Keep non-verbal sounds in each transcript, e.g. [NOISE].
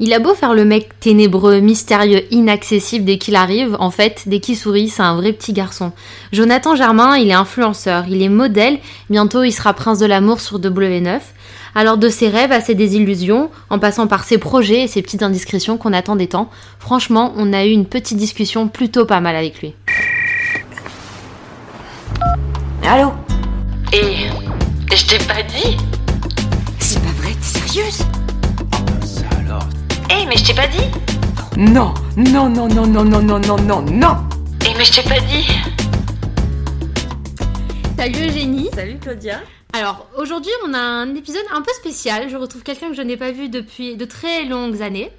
Il a beau faire le mec ténébreux, mystérieux, inaccessible dès qu'il arrive, en fait, dès qu'il sourit, c'est un vrai petit garçon. Jonathan Germain, il est influenceur, il est modèle, bientôt il sera prince de l'amour sur W9. Alors de ses rêves à ses désillusions, en passant par ses projets et ses petites indiscrétions qu'on attend des temps, franchement, on a eu une petite discussion plutôt pas mal avec lui. Allô? Et je t'ai pas dit? C'est pas vrai, t'es sérieuse? Mais je t'ai pas dit Non, non, non, non, non, non, non, non, non, non Eh, mais je t'ai pas dit Salut Eugénie Salut Claudia. Alors aujourd'hui on a un épisode un peu spécial, je retrouve quelqu'un que je n'ai pas vu depuis de très longues années.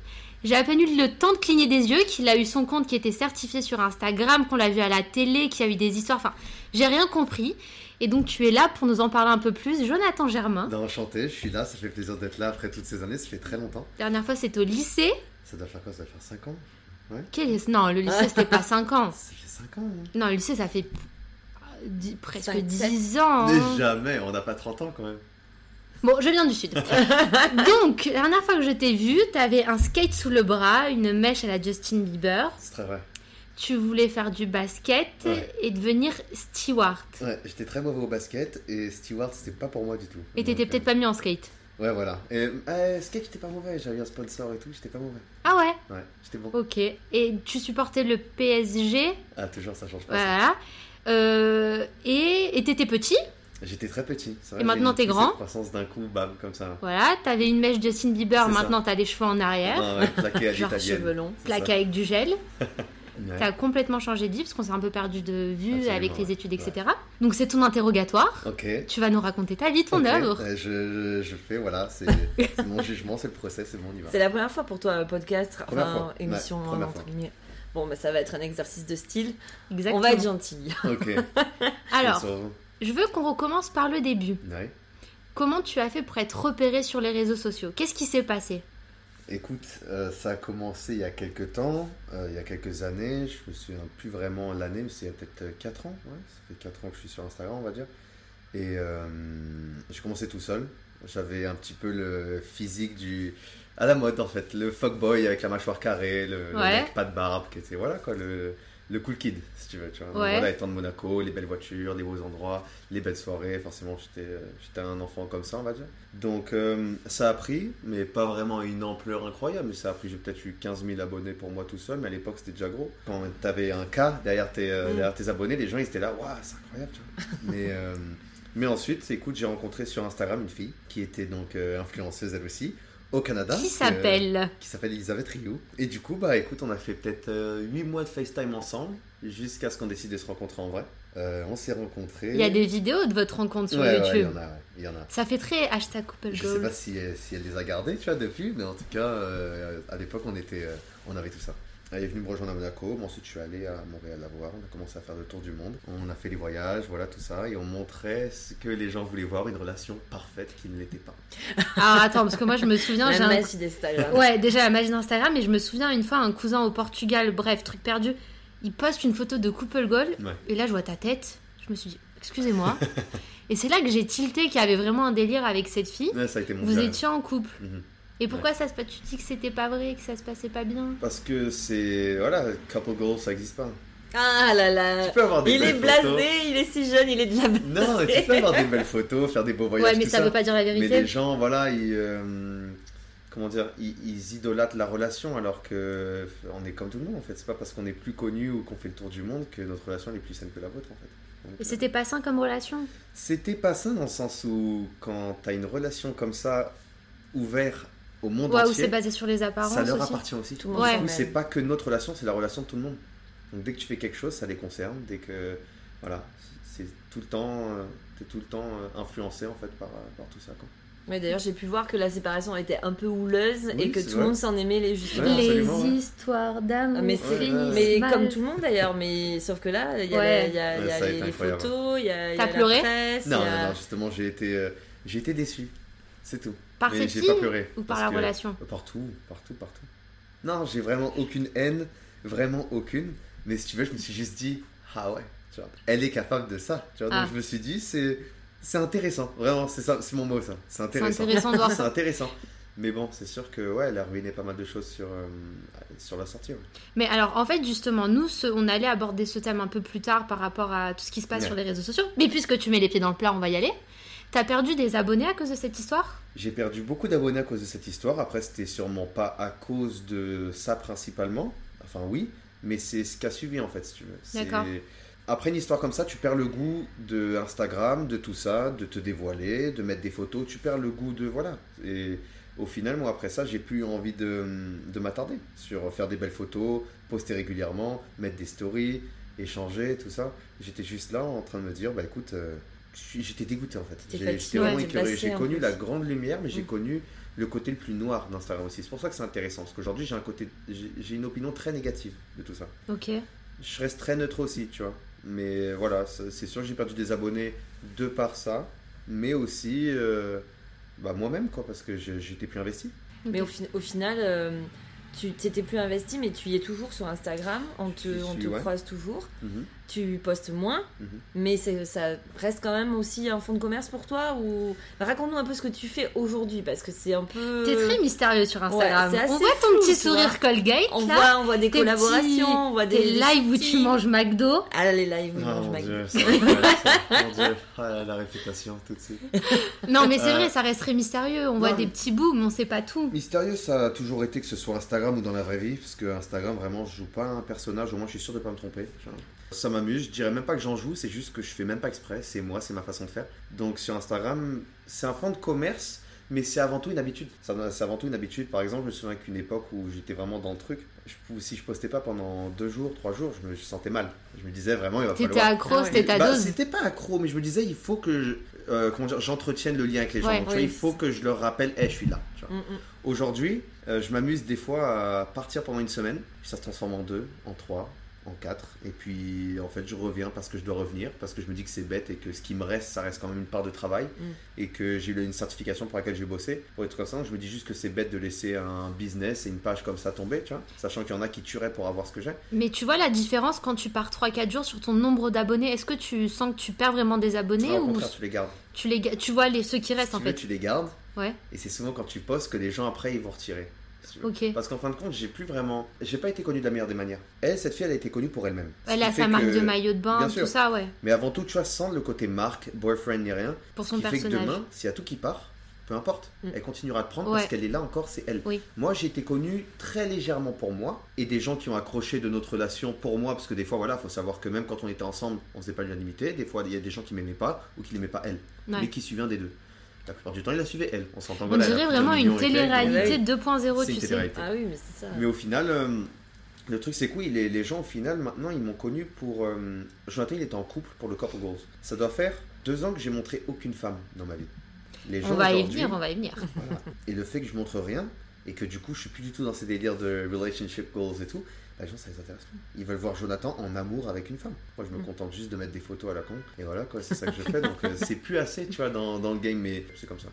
J'ai à peine eu le temps de cligner des yeux, qu'il a eu son compte qui était certifié sur Instagram, qu'on l'a vu à la télé, qu'il y a eu des histoires, enfin j'ai rien compris. Et donc tu es là pour nous en parler un peu plus, Jonathan Germain. Non, enchanté, je suis là, ça fait plaisir d'être là après toutes ces années, ça fait très longtemps. Dernière fois c'était au lycée. Ça doit faire quoi Ça doit faire 5 ans Quel est- Non, le lycée c'était pas [LAUGHS] 5 ans. Ça fait 5 ans hein. Non, le lycée ça fait dix- presque Cinq, 10 ans. hein. Mais jamais, on n'a pas 30 ans quand même. Bon, je viens du sud. [LAUGHS] Donc, la dernière fois que je t'ai vu, t'avais un skate sous le bras, une mèche à la Justin Bieber. C'est très vrai. Tu voulais faire du basket Ouais. et devenir steward. Ouais, j'étais très mauvais au basket et Stewart, c'était pas pour moi du tout. Et t'étais peut-être pas mieux en skate. euh, Ouais, voilà. Et euh, skate, j'étais pas mauvais, j'avais un sponsor et tout, j'étais pas mauvais. Ah ouais Ouais, j'étais bon. Ok. Et tu supportais le PSG. Ah, toujours, ça change pas. Voilà. Euh, et t'étais petit. J'étais très petit. vrai, Et maintenant, t'es grand croissance d'un coup, bam, comme ça. Voilà. T'avais une mèche Justin Bieber, maintenant t'as les cheveux en arrière. Ah ouais, plaqué à [LAUGHS] Genre cheveux longs. Ça. avec du gel. [LAUGHS] Ouais. T'as complètement changé de vie parce qu'on s'est un peu perdu de vue Absolument, avec les ouais. études, etc. Donc c'est ton interrogatoire. Ok. Tu vas nous raconter ta vie, ton œuvre. euh, je, je, je fais, voilà, [LAUGHS] c'est mon jugement, c'est le procès, c'est bon, on y va. C'est la première fois pour toi, un podcast, Première enfin, fois. émission, Ouais, première entre guillemets. Bon, mais ça va être un exercice de style. Exactement. On va être gentil. [LAUGHS] Ok. [LAUGHS] Alors, je veux qu'on recommence par le début. Ouais. Comment tu as fait pour être repéré sur les réseaux sociaux? Qu'est-ce qui s'est passé? Écoute, euh, ça a commencé il y a quelques temps, euh, il y a quelques années, je me souviens plus vraiment l'année, mais c'est il y a peut-être 4 ans, ouais, ça fait 4 ans que je suis sur Instagram, on va dire. Et euh, j'ai commencé tout seul, j'avais un petit peu le physique du... à la mode en fait, le fuckboy avec la mâchoire carrée, le, le Ouais. mec pas de barbe, qui était, voilà quoi, le, le cool kid, si tu veux, tu vois. Donc Ouais. Voilà, étant de Monaco, les belles voitures, les beaux endroits, les belles soirées, forcément j'étais euh, j'étais un enfant comme ça, on va dire. Donc euh, ça a pris, mais pas vraiment une ampleur incroyable, mais ça a pris, j'ai peut-être eu 15 000 abonnés pour moi tout seul, mais à l'époque c'était déjà gros. Quand t'avais un cas derrière tes, euh, Mm. derrière tes abonnés, les gens ils étaient là, waouh, c'est incroyable, tu vois. [LAUGHS] mais, euh, mais ensuite, écoute, j'ai rencontré sur Instagram une fille qui était donc influenceuse elle aussi, au Canada. Qui Euh, s'appelle qui s'appelle Elisabeth Rioux. Et du coup, bah écoute, on a fait peut-être 8 mois de FaceTime ensemble, jusqu'à ce qu'on décide de se rencontrer en vrai. Euh, on s'est rencontrés. Il y a des vidéos de votre rencontre sur Ouais, ouais, il y YouTube. en a, ouais, il y en a. Ça fait très hashtag couple Je sais pas si, elle- si elle les a gardés, tu vois, depuis, mais en tout cas, euh, à l'époque, on était, euh, on avait tout ça. Elle est venue me rejoindre à Monaco, moi ensuite je suis allé à Montréal la voir, on a commencé à faire le tour du monde, on a fait les voyages, voilà tout ça, et on montrait ce que les gens voulaient voir, une relation parfaite qui ne l'était pas. Alors attends, parce que moi je me souviens, j'ai La un... magie d'Instagram. Ouais, déjà la magie d'Instagram, mais je me souviens une fois un cousin au Portugal, bref, truc perdu, il poste une photo de couple goal, Ouais. et là je vois ta tête, je me suis dit, excusez-moi. et c'est là que j'ai tilté qu'il y avait vraiment un délire avec cette fille. Ouais, ça a été mon Vous étiez en couple. Mhm. Et pourquoi ça se passe Tu dis que c'était pas vrai, que ça se passait pas bien Parce que c'est. Voilà, couple goals, ça n'existe pas. Ah là là. Tu peux avoir des Il est blasé, photos. il est si jeune, il est de la base. Non, tu peux avoir des belles photos, faire des beaux voyages. Ouais, mais tout ça, veut pas dire la Mais vérité. les gens, voilà, ils. euh, comment dire ils, ils idolâtrent la relation alors que on est comme tout le monde en fait. C'est pas parce qu'on est plus connu ou qu'on fait le tour du monde que notre relation elle est plus saine que la vôtre en fait. Et euh, c'était pas sain comme relation? C'était pas ça dans le sens où quand t'as une relation comme ça ouverte au monde Ouais, entier, c'est basé sur les apparences ça leur aussi. appartient aussi. Tout le Du monde Ouais. c'est pas que notre relation, c'est la relation de tout le monde. Donc dès que tu fais quelque chose, ça les concerne. Dès que voilà, c'est tout le temps, euh, t'es tout le temps euh, influencé en fait par, euh, par tout ça. Quoi. Mais d'ailleurs, j'ai pu voir que la séparation était un peu houleuse Oui, et que tout le monde s'en aimait les justement. Ouais, les absolument, ouais. histoires d'amour. Ah, Mais, Ouais, c'est- ouais, mais comme tout le monde d'ailleurs, mais sauf que là, il y a, Ouais. la- il y a- il y Ouais, a ça a les, photos, il y a, y la presse. Non, non, non, justement, j'ai été, euh, j'ai été déçu. C'est tout. Par Mais cette j'ai pas pleuré. ou par la relation Partout, partout, partout. Non, j'ai vraiment aucune haine, vraiment aucune. Mais si tu veux, je me suis juste dit, ah ouais, tu vois, elle est capable de ça. Tu vois, Ah. donc je me suis dit, c'est, c'est intéressant. Vraiment, c'est ça, c'est mon mot ça. C'est intéressant. intéressant de voir [LAUGHS] ça. intéressant. Mais bon, c'est sûr que ouais, elle a ruiné pas mal de choses sur, euh, sur la sortie. ouais. Mais alors, en fait, justement, nous, ce- on allait aborder ce thème un peu plus tard par rapport à tout ce qui se passe Ouais. sur les réseaux sociaux. Mais puisque tu mets les pieds dans le plat, on va y aller. T'as perdu des abonnés à cause de cette histoire? J'ai perdu beaucoup d'abonnés à cause de cette histoire. Après, c'était sûrement pas à cause de ça principalement. Enfin, oui, mais c'est ce qui a suivi en fait, si tu veux. D'accord. Après une histoire comme ça, tu perds le goût de Instagram, de tout ça, de te dévoiler, de mettre des photos. Tu perds le goût de voilà. Et au final, moi après ça, j'ai plus envie de, de m'attarder sur faire des belles photos, poster régulièrement, mettre des stories, échanger, tout ça. J'étais juste là en train de me dire, bah écoute, euh, j'étais dégoûté en fait. J'étais vraiment écœuré. J'ai connu plus. la grande lumière, mais j'ai Mm. connu le côté le plus noir d'Instagram aussi. C'est pour ça que c'est intéressant, parce qu'aujourd'hui j'ai un côté, j'ai une opinion très négative de tout ça. Ok. Je reste très neutre aussi, tu vois. Mais voilà, c'est sûr que j'ai perdu des abonnés de par ça, mais aussi euh, bah, moi-même, quoi, parce que j'étais plus investi. Mais au, fin- au final, euh, tu t'étais plus investi, mais tu y es toujours sur Instagram. On te, on suis, te ouais. croise toujours. Mhm. Tu postes moins, Mhm. mais ça reste quand même aussi un fonds de commerce pour toi ou Bah, raconte-nous un peu ce que tu fais aujourd'hui parce que c'est un peu. T'es très mystérieux sur Instagram. Ouais, on voit ton flou, petit tu vois. sourire Colgate. On là. voit, on voit des collaborations, petits- on voit des lives où tu manges McDo. Ah les lives où Oh, je mange mon McDo. Dieu, ça, ça, [LAUGHS] mon Dieu. Ah, la réputation tout de suite. Non, mais c'est Euh, vrai, ça reste très mystérieux. On voit des petits bouts, mais on sait pas tout. Mystérieux, ça a toujours été que ce soit Instagram ou dans la vraie vie, parce que Instagram, vraiment, je joue pas un personnage, au moins je suis sûr de pas me tromper. tu. Ça m'amuse, je dirais même pas que j'en joue, c'est juste que je fais même pas exprès, c'est moi, c'est ma façon de faire. Donc sur Instagram, c'est un fond de commerce, mais c'est avant tout une habitude. C'est avant tout une habitude, par exemple, je me souviens qu'une époque où j'étais vraiment dans le truc, je, si je postais pas pendant deux jours, trois jours, je me je sentais mal. Je me disais vraiment, il va T'étais falloir... accro, Ah c'était ta Bah, dose. C'était pas accro, mais je me disais, il faut que je, euh, j'entretienne le lien avec les gens. Ouais, Donc, tu vois, oui. il faut que je leur rappelle, hey, je suis là. Mm, mm. Aujourd'hui, euh, je m'amuse des fois à partir pendant une semaine, puis ça se transforme en deux, en trois, en quatre, et puis en fait je reviens parce que je dois revenir, parce que je me dis que c'est bête et que ce qui me reste, ça reste quand même une part de travail, Mm. et que j'ai eu une certification pour laquelle j'ai bossé, pour être comme ça, donc je me dis juste que c'est bête de laisser un business et une page comme ça tomber, tu vois, sachant qu'il y en a qui tueraient pour avoir ce que j'ai. Mais tu vois la différence quand tu pars 3-4 jours sur ton nombre d'abonnés Est-ce que tu sens que tu perds vraiment des abonnés au ou contraire, tu les gardes. tu, les, tu vois les, ceux qui restent Si en tu veux, fait? tu les gardes, Ouais, et c'est souvent quand tu postes que les gens après ils vont retirer. Si. Parce qu'en fin de compte, j'ai plus vraiment. J'ai pas été connu de la meilleure des manières. Elle, cette fille, elle a été connue pour elle-même. Elle a sa marque que- de maillot de bain, tout ça, ouais. Mais avant tout, tu vois, sans le côté marque, boyfriend ni rien, Pour ce son qui fait que demain, s'il y a tout qui part, peu importe, Mm. elle continuera de prendre Ouais. parce qu'elle est là encore, c'est elle. Oui. Moi, j'ai été connu très légèrement pour moi et des gens qui ont accroché de notre relation pour moi parce que des fois, voilà, faut savoir que même quand on était ensemble, on faisait pas l'unanimité. Des fois, il y a des gens qui m'aimaient pas ou qui l'aimaient pas elle, Ouais. mais qui suivaient un des deux. La plupart du temps, il la suivait elle. On s'entend. On voilà, dirait vraiment une télé-réalité Ouais. 2.0, C'est tu sais. Ah oui, mais c'est ça. Mais au final, euh, le truc c'est que oui, les, les gens au final maintenant ils m'ont connu pour. euh, Jonathan il était en couple pour le Couple Goals. Ça doit faire deux ans que j'ai montré aucune femme dans ma vie. Les gens On va y venir, on va y venir. voilà. [LAUGHS] Et le fait que je montre rien et que du coup je suis plus du tout dans ces délires de relationship goals et tout, les gens ça les intéresse plus. Ils veulent voir Jonathan en amour avec une femme. Moi je me Mm. contente juste de mettre des photos à la con et voilà quoi, c'est ça que je fais. Donc euh, c'est plus assez tu vois dans, dans le game, mais c'est comme ça.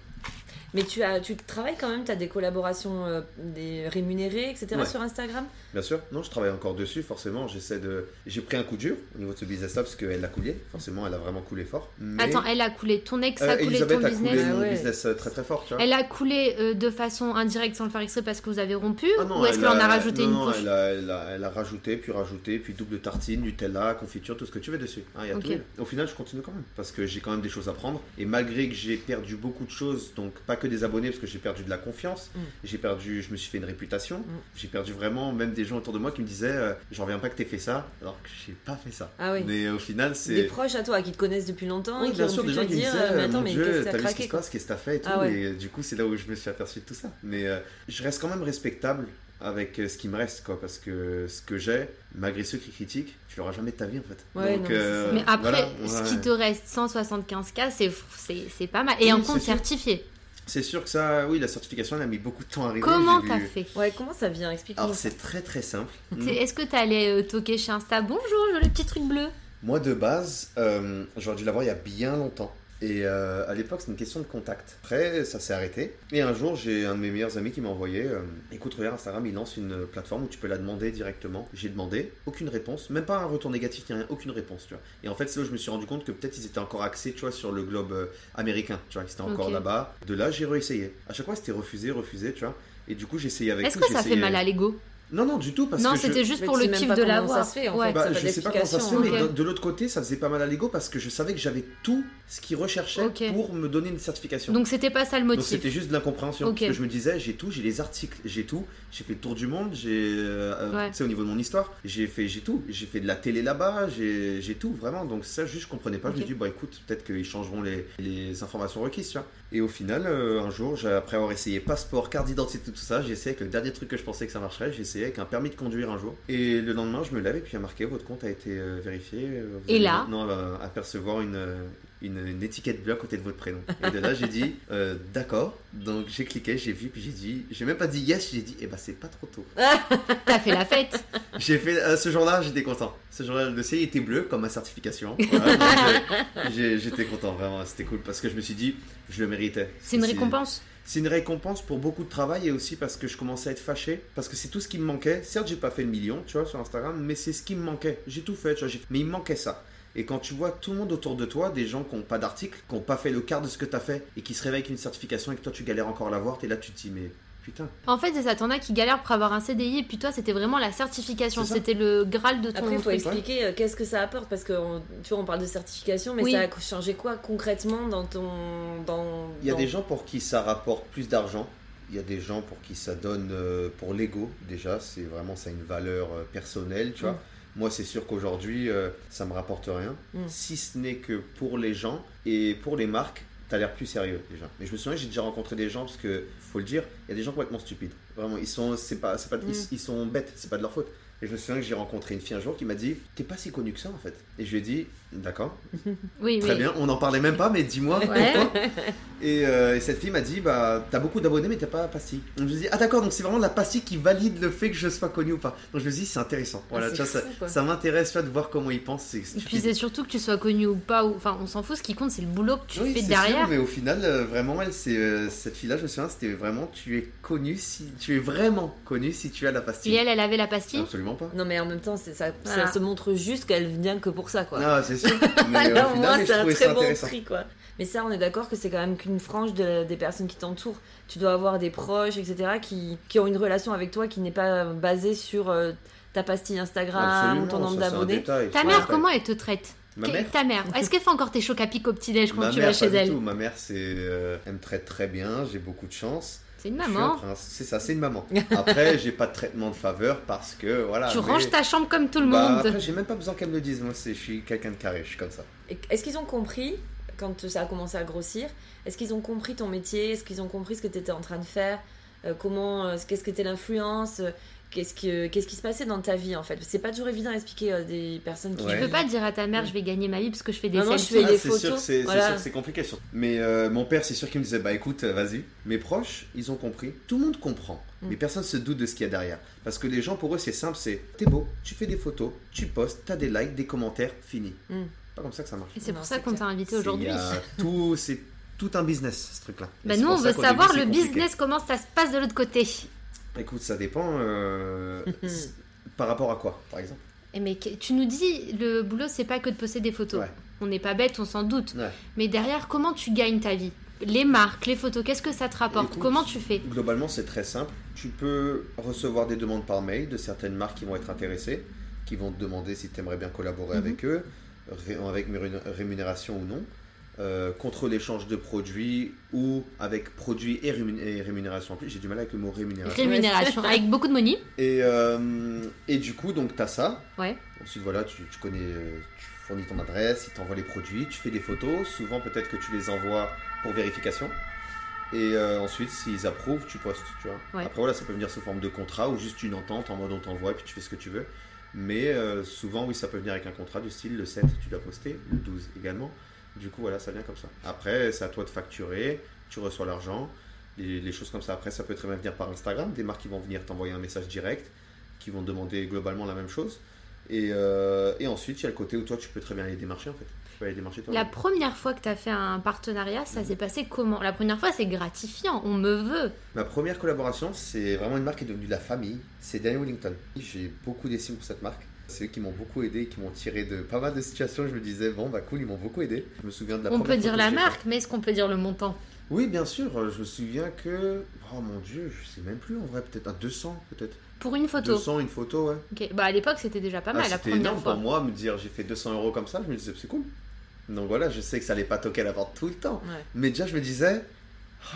Mais tu as, tu travailles quand même, tu as des collaborations euh, des rémunérées, etc. Ouais. sur Instagram? Bien sûr, non, je travaille encore dessus, forcément. J'essaie de. J'ai pris un coup dur au niveau de ce business-là parce qu'elle a coulé. Forcément, elle a vraiment coulé fort. Mais... Attends, elle a coulé ton ex, Euh, a coulé Elisabeth ton a coulé business. Ah mon ouais. business euh, très très fort, tu vois. Elle a coulé euh, de façon indirecte sans le faire exprès parce que vous avez rompu Ah non, Ou est-ce elle qu'elle en a rajouté non, une non, couche elle a, elle, a, elle a rajouté, puis rajouté, puis double tartine, Nutella, confiture, tout ce que tu veux dessus. Hein, il y a tout. Au final, je continue quand même parce que j'ai quand même des choses à prendre. Et malgré que j'ai perdu beaucoup de choses, donc pas que des abonnés, parce que j'ai perdu de la confiance, Mm. j'ai perdu, je me suis fait une réputation, Mm. j'ai perdu vraiment même des gens autour de moi qui me disaient, euh, j'en reviens pas que t'aies fait ça, alors que j'ai pas fait ça. Ah oui. Mais au final, Des c'est. proches à toi qui te connaissent depuis longtemps Oui, et qui bien ont sûr, pu des te gens qui dire disaient, euh, mais attends, mon mais Dieu, qu'est-ce que t'as t'as vu ce qui craqué passe, qu'est-ce que t'as fait et tout. Ah ouais. Et du coup, c'est là où je me suis aperçu de tout ça. Mais euh, je reste quand même respectable avec euh, ce qui me reste, quoi, parce que ce que j'ai, malgré ceux qui critiquent, tu l'auras jamais de ta vie, en fait. Ouais, non, mais. Mais après, voilà, ce ouais. qui te reste 175K, c'est c'est- c'est pas mal. Et Oui, un c'est compte sûr. certifié. C'est sûr que ça, oui, la certification, elle a mis beaucoup de temps à arriver. Comment t'as vu- fait Ouais, comment ça vient Explique-nous. Alors, c'est très très simple. T'es- Est-ce que t'allais euh, toquer chez Insta? Bonjour, j'ai le petit truc bleu Moi, de base, euh, j'aurais dû l'avoir il y a bien longtemps. Et euh, à l'époque, c'est une question de contact. Après, ça s'est arrêté. Et un jour, j'ai un de mes meilleurs amis qui m'a envoyé euh, Écoute, regarde, Instagram, il lance une plateforme où tu peux la demander directement. J'ai demandé, aucune réponse, même pas un retour négatif ni rien, aucune réponse, tu vois. Et en fait, c'est là où je me suis rendu compte que peut-être ils étaient encore axés, tu vois, sur le globe euh, américain, tu vois, ils étaient encore là-bas. De là, j'ai réessayé. À chaque fois, c'était refusé, refusé, tu vois. Et du coup, j'ai essayé avec Est-ce que ça fait mal à l'ego? Non, non, du tout, parce Non, je- c'était juste Mais pour le kiff de l'avoir. ça se fait, en Ouais. fait. Bah, je sais pas comment ça se fait, mais de, de l'autre côté, ça faisait pas mal à l'ego parce que je savais que j'avais tout ce qu'ils recherchaient pour me donner une certification. Donc c'était pas ça le Donc motif. c'était juste de l'incompréhension. Parce que je me disais, j'ai tout, j'ai les articles, j'ai tout, j'ai fait le tour du monde, j'ai. euh, euh, Ouais. Tu sais, au niveau de mon histoire, j'ai fait, j'ai tout. J'ai fait de la télé là-bas, j'ai tout, vraiment. Donc ça, juste, je comprenais pas. Je me dis, bah écoute, peut-être qu'ils changeront les, les informations requises, tu vois. Et au final, euh, un jour, après avoir essayé passeport, carte d'identité, tout ça, j'ai essayé avec le dernier truc que je pensais que ça marcherait, j'ai essayé avec un permis de conduire un jour. Et le lendemain, je me lève et puis il y a marqué, votre compte a été euh, vérifié. euh, vous Et allez là maintenant euh, apercevoir une, euh, une, une étiquette bleue à côté de votre prénom. Et de là, j'ai dit, euh, d'accord. Donc j'ai cliqué, j'ai vu, puis j'ai dit, j'ai même pas dit yes, j'ai dit, eh ben c'est pas trop tôt. [LAUGHS] T'as fait la fête. J'ai fait, ce jour-là, j'étais content. Ce jour-là, le dossier était bleu, comme ma certification. Voilà, j'étais content, vraiment, c'était cool, parce que je me suis dit, je le méritais. C'est une récompense. C'est une récompense pour beaucoup de travail et aussi parce que je commençais à être fâché. Parce que c'est tout ce qui me manquait. Certes, j'ai pas fait le million, tu vois, sur Instagram, mais c'est ce qui me manquait. J'ai tout fait, tu vois, mais il me manquait ça. Et quand tu vois tout le monde autour de toi, des gens qui n'ont pas d'article, qui n'ont pas fait le quart de ce que tu as fait, et qui se réveillent avec une certification et que toi tu galères encore à l'avoir, t'es là, tu te dis, mais putain. En fait, c'est ça. T'en as qui galèrent pour avoir un CDI et puis toi, c'était vraiment la certification. C'était le graal de ton Après, il faut expliquer euh, qu'est-ce que ça apporte parce que on- tu vois, on parle de certification, mais Oui. ça a changé quoi concrètement dans ton. Dans, Il y a dans- des gens pour qui ça rapporte plus d'argent. Il y a des gens pour qui ça donne euh, pour l'ego déjà. C'est vraiment ça a une valeur euh, personnelle, tu vois. Mm. Moi, c'est sûr qu'aujourd'hui, euh, ça me rapporte rien, Mm. si ce n'est que pour les gens et pour les marques. T'as l'air plus sérieux déjà. Mais je me souviens, j'ai déjà rencontré des gens parce que faut le dire, il y a des gens complètement stupides. Vraiment, ils sont, c'est pas, c'est pas, ils, Mm. ils sont bêtes. C'est pas de leur faute. Et je me souviens que j'ai rencontré une fille un jour qui m'a dit, t'es pas si connu que ça en fait. Et je lui ai dit, d'accord, [LAUGHS] Oui, très oui. bien. On n'en parlait même pas, mais dis-moi. Ouais. [LAUGHS] et, euh, et cette fille m'a dit bah t'as beaucoup d'abonnés mais t'as pas la pastille. Donc je me dis ah d'accord donc c'est vraiment la pastille qui valide le fait que je sois connu ou pas. Donc je me dis c'est intéressant. Voilà Ah, tu vois, ça, fou, ça m'intéresse de voir comment ils pensent. Et puis c'est surtout que tu sois connu ou pas. Ou... Enfin, on s'en fout. Ce qui compte, c'est le boulot que tu Oui, fais derrière. sûr, mais au final euh, vraiment elle c'est euh, cette fille là je me souviens c'était vraiment tu es connu si tu es vraiment connu si tu as la Et pastille. elle, elle avait la pastille. Absolument pas. Non, mais en même temps, c'est ça, se montre juste qu'elle vient que pour ça, quoi. Ah c'est sûr. [LAUGHS] Mais euh, Alors, au moi, final je c'est un très ça bon quoi. Mais ça, on est d'accord que c'est quand même qu'une frange de- des personnes qui t'entourent. Tu dois avoir des proches, etc., qui, qui ont une relation avec toi qui n'est pas basée sur euh, ta pastille Instagram Absolument, ou ton nombre d'abonnés. Ta mère, comment elle te traite Ma mère Ta mère. [LAUGHS] Est-ce qu'elle fait encore tes chocs à pic au petit-déj quand Ma tu mère, vas chez pas du elle tout. Ma mère, c'est, euh, elle me traite très bien. J'ai beaucoup de chance. C'est une un maman. C'est ça, c'est une maman. Après, j'ai pas de traitement de faveur parce que voilà. Tu mais- ranges ta chambre comme tout le Bah, monde. Après, j'ai même pas besoin qu'elle me le dise. Moi, c'est, je suis quelqu'un de carré. Je suis comme ça. Est-ce qu'ils ont compris, quand ça a commencé à grossir, est-ce qu'ils ont compris ton métier? Est-ce qu'ils ont compris ce que tu étais en train de faire? Euh, Comment, euh, qu'est-ce que était l'influence? Euh, Qu'est-ce, que, qu'est-ce qui se passait dans ta vie en fait? C'est pas toujours évident à expliquer à des personnes qui. Ouais. Tu peux pas dire à ta mère, je vais gagner ma vie parce que je fais des Non, non, je selfies. fais des c'est photos, sûr c'est, c'est voilà. sûr que c'est compliqué. surtout. Mais euh, mon père, c'est sûr qu'il me disait bah écoute, euh, vas-y. Mes proches, ils ont compris. Tout le monde comprend. Mm. Mais personne se doute de ce qu'il y a derrière. Parce que les gens, pour eux, c'est simple. C'est t'es beau, tu fais des photos, tu postes, t'as des likes, des commentaires, fini. Mm. Pas comme ça que ça marche. Et c'est Non, pour ça c'est qu'on t'a invité C'est- aujourd'hui. tout, c'est tout un business ce truc-là. Bah c'est nous, on veut savoir début, le c'est compliqué. business, comment ça se passe de l'autre côté. Écoute, ça dépend. euh, [LAUGHS] par rapport à quoi, par exemple Eh mais tu nous dis, le boulot, c'est pas que de poster des photos. Ouais. On n'est pas bête, on s'en doute. Ouais. Mais derrière, comment tu gagnes ta vie? Les marques, les photos, qu'est-ce que ça te rapporte? Écoute, Comment tu fais? Globalement, c'est très simple. Tu peux recevoir des demandes par mail de certaines marques qui vont être intéressées, qui vont te demander si tu aimerais bien collaborer Mhm. avec eux, avec rémun- rémunération ou non, euh, contre l'échange de produits ou avec produits et, rémun- et rémunération en plus. J'ai du mal avec le mot rémunération. Rémunération, avec beaucoup de money. Et, euh, et du coup, donc, tu as ça. Ouais. Ensuite, voilà, tu, tu connais, tu fournis ton adresse, ils t'envoient les produits, tu fais des photos. Souvent, peut-être que tu les envoies pour vérification. Et euh, ensuite, s'ils approuvent, tu postes, tu vois. Ouais. Après, voilà, ça peut venir sous forme de contrat ou juste une entente en mode on t'envoie et puis tu fais ce que tu veux. Mais euh, souvent, oui, ça peut venir avec un contrat du style le 7, tu dois poster, le 12 également. Du coup, voilà, ça vient comme ça. Après, c'est à toi de facturer, tu reçois l'argent, les, les choses comme ça. Après, ça peut très bien venir par Instagram, des marques qui vont venir t'envoyer un message direct, qui vont demander globalement la même chose. Et, euh, et ensuite, il y a le côté où toi, tu peux très bien les démarcher en fait. Tu peux aller démarcher toi La première fois que tu as fait un partenariat, ça s'est passé comment? La première fois, c'est gratifiant, on me veut. Ma première collaboration, c'est vraiment une marque qui est devenue de la famille. C'est Daniel Wellington. J'ai beaucoup d'estime pour cette marque. C'est eux qui m'ont beaucoup aidé, qui m'ont tiré de pas mal de situations. Je me disais, bon, bah cool, ils m'ont beaucoup aidé. Je me souviens de la On première peut dire la marque, mais est-ce qu'on peut dire le montant? Oui, bien sûr. Je me souviens que. Oh mon dieu, je sais même plus en vrai, peut-être à 200, peut-être. Pour une photo? 200, une photo, ouais. Ok, bah à l'époque, c'était déjà pas Ah, mal la C'était première énorme fois. pour moi, me dire j'ai fait 200 euros comme ça. Je me disais, c'est cool. Donc voilà, je sais que ça allait pas toquer à la porte tout le temps. Ouais. Mais déjà, je me disais,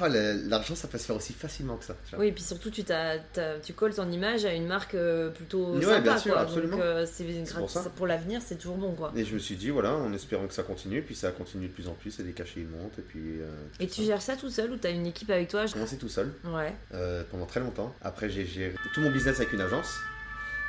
ah, la- l'argent, ça peut se faire aussi facilement que ça. tu. Oui, et puis surtout, tu, t'as- t'as- tu colles ton image à une marque euh, plutôt Ouais, sympa. bien sûr, quoi. absolument. Donc, euh, c'est pour pour l'avenir, c'est toujours bon. quoi. Et je me suis dit, voilà, en espérant que ça continue, puis ça a continué de plus en plus, et les cachets ils montent, et puis. euh, Et tu ça. gères ça tout seul ou t'as une équipe avec toi J'ai commencé tout seul? Ouais. euh, pendant très longtemps. Après, j'ai géré tout mon business avec une agence,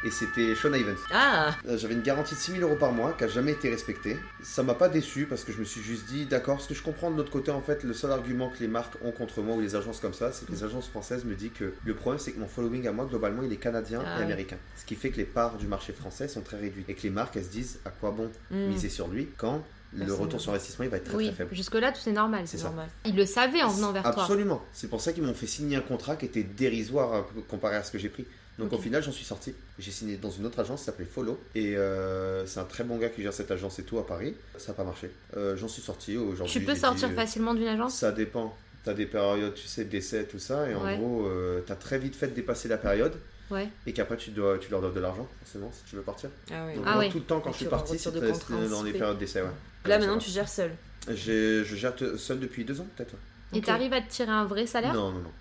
et c'était Sean Evans. Ah Euh, J'avais une garantie de 6000 euros par mois qui a jamais été respectée. Ça m'a pas déçu parce que je me suis juste dit, d'accord, ce que je comprends de l'autre côté, en fait, le seul argument que les marques ont contre moi ou les agences comme ça, c'est que les agences françaises me disent que le problème, c'est que mon following à moi, globalement, il est canadien Ah et ouais. américain. Ce qui fait que les parts du marché français sont très réduites et que les marques, elles se disent, à quoi bon Hmm, miser sur lui quand le Personne retour sur investissement, il va être très Oui, très faible. jusque-là, tout est normal. C'est normal. Ils le savaient en venant vers toi. Absolument. C'est pour ça qu'ils m'ont fait signer un contrat qui était dérisoire euh, comparé à ce que j'ai pris. Donc au final, j'en suis sorti. J'ai signé dans une autre agence qui s'appelait Follow. Et euh, c'est un très bon gars qui gère cette agence et tout à Paris. Ça n'a pas marché. Euh, j'en suis sorti aujourd'hui. Tu peux sortir dit, euh, facilement d'une agence? Ça dépend. T'as des périodes, tu sais, d'essai, tout ça. Et en Ouais. gros, euh, t'as très vite fait dépasser la période. Ouais. Et qu'après, tu, dois, tu leur donnes de l'argent, forcément, si tu veux partir. Ah oui. Donc Ah moi, ouais. tout le temps, quand Et je suis tu parti, de c'était dans les périodes d'essai, ouais. Là maintenant, tu gères seul. Je gère te- seul depuis deux ans, peut-être. Et t'arrives à te tirer un vrai salaire? Non, non, non.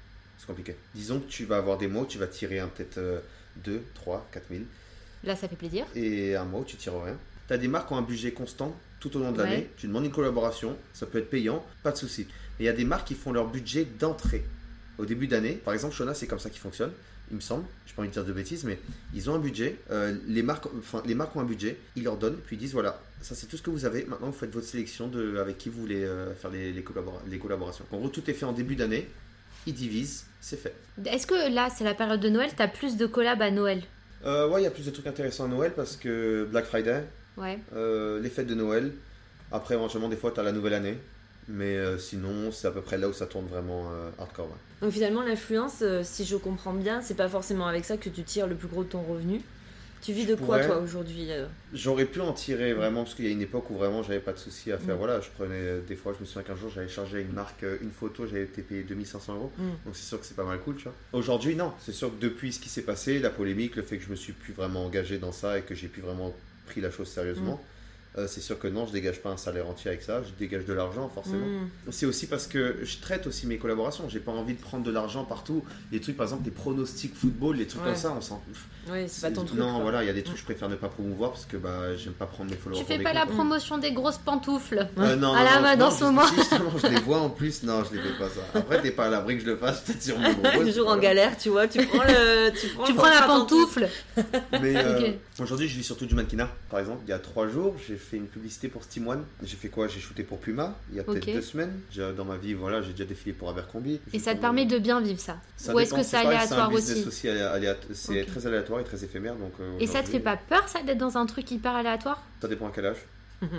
C'est compliqué. Disons que tu vas avoir des mois où tu vas tirer un peut-être euh, 2, 3, 4 000. Là, ça fait plaisir. Et un mois où tu tires rien. Tu as des marques qui ont un budget constant tout au long de Ouais. l'année. Tu demandes une collaboration, ça peut être payant, pas de souci. Mais il y a des marques qui font leur budget d'entrée. Au début d'année, par exemple, Shona, c'est comme ça qu'ils fonctionnent, il me semble. Je pas envie de dire de bêtises, mais ils ont un budget. euh, les, marques, enfin, les marques ont un budget, ils leur donnent, puis ils disent voilà, ça c'est tout ce que vous avez. Maintenant, vous faites votre sélection de avec qui vous voulez euh, faire les, les, collabora- les collaborations. En gros, tout est fait en début d'année. Ils divisent, c'est fait. Est-ce que là, c'est la période de Noël, t'as plus de collabs à Noël Euh, ouais, il y a plus de trucs intéressants à Noël parce que Black Friday, Ouais. euh, les fêtes de Noël. Après, éventuellement, des fois, tu as la nouvelle année. Mais euh, sinon, c'est à peu près là où ça tourne vraiment euh, hardcore. ouais. Donc finalement, l'influence, euh, si je comprends bien, c'est pas forcément avec ça que tu tires le plus gros de ton revenu. Tu vis de quoi toi aujourd'hui euh J'aurais pu en tirer vraiment parce qu'il y a une époque où vraiment j'avais pas de soucis à faire. Mm. Voilà, je prenais euh, des fois, je me souviens qu'un jour j'avais chargé une marque euh, une photo, j'avais été payé 2500 euros. Mm. Donc c'est sûr que c'est pas mal cool, tu vois. Aujourd'hui, non. C'est sûr que depuis ce qui s'est passé, la polémique, le fait que je me suis plus vraiment engagé dans ça et que j'ai plus vraiment pris la chose sérieusement, euh, c'est sûr que non, je dégage pas un salaire entier avec ça. Je dégage de l'argent, forcément. Mm. C'est aussi parce que je traite aussi mes collaborations. J'ai pas envie de prendre de l'argent partout. Les trucs, par exemple, des pronostics football, les trucs Ouais. comme ça, on s'en. Oui, c'est pas ton truc. Non, quoi. voilà, il y a des trucs que je préfère ne pas promouvoir parce que bah, j'aime pas prendre mes followers. Tu fais pas la comptes. promotion des grosses pantoufles Euh, non, [LAUGHS] à non, la non, mode non, en ce moment. si, justement, je les vois en plus. Non, je les fais pas ça. Après, t'es pas à l'abri que je le fasse, peut-être sur mon gros. [LAUGHS] Toujours en galère, tu vois. Tu prends le. Tu prends, Tu le prends la pantoufle Mais euh, [LAUGHS] aujourd'hui, je vis surtout du mannequinat. Par exemple, il y a trois jours, j'ai fait une publicité pour Steam One. J'ai fait quoi? J'ai shooté pour Puma. Il y a peut-être deux semaines. Dans ma vie, voilà, j'ai déjà défilé pour Abercrombie. Et ça te permet de bien vivre ça Ça Ou est-ce que c'est aléatoire aussi aléat- C'est très aléatoire et très éphémère. Donc, euh, Et ça te fait pas peur ça d'être dans un truc hyper aléatoire? Ça dépend à quel âge.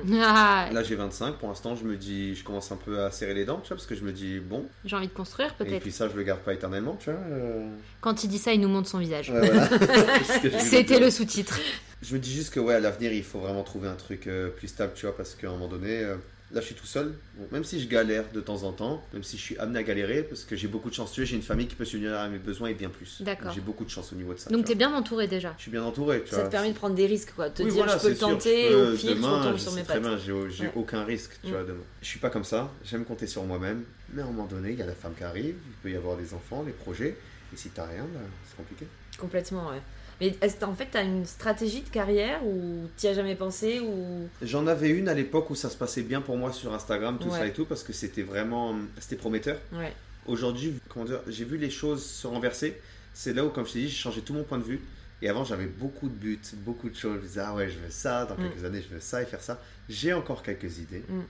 Là, j'ai 25. Pour l'instant, je me dis, je commence un peu à serrer les dents, tu vois, parce que je me dis, bon. J'ai envie de construire Et peut-être. puis ça, je le garde pas éternellement, tu vois. euh. Quand il dit ça, il nous montre son visage. Ouais, voilà. [LAUGHS] C'était le sous-titre. Je me dis juste que ouais, à l'avenir, il faut vraiment trouver un truc euh, plus stable, tu vois, parce qu'à un moment donné, euh, là, je suis tout seul. Bon, même si je galère de temps en temps, même si je suis amené à galérer, parce que j'ai beaucoup de chance, tu j'ai une famille qui peut subvenir à mes besoins et bien plus. D'accord. J'ai beaucoup de chance au niveau de ça. Donc tu t'es vois. bien entouré déjà. Je suis bien entouré, tu Ça vois. te permet de prendre des risques, quoi. Te Oui, dire, voilà, je peux le c'est sûr, tenter, je et peux, au pire, je demain, retombe je sur mes très pattes. bien, j'ai Ouais. aucun risque, tu Mm. vois, demain. Je suis pas comme ça, j'aime compter sur moi-même, mais à un moment donné, il y a la femme qui arrive, il peut y avoir des enfants, des projets, et si t'as rien, bah, c'est compliqué. Complètement, ouais. Mais est-ce que, en fait, t'as une stratégie de carrière ou t'y as jamais pensé ou? J'en avais une à l'époque où ça se passait bien pour moi sur Instagram, tout Ouais. ça et tout, parce que c'était vraiment, c'était prometteur. ouais. Aujourd'hui, comment dire, j'ai vu les choses se renverser. C'est là où, comme je t'ai dit, j'ai changé tout mon point de vue. Et avant, j'avais beaucoup de buts, beaucoup de choses. Je me disais, ah ouais, je veux ça, dans Mm. quelques années, je veux ça et faire ça. J'ai encore quelques idées. Mm.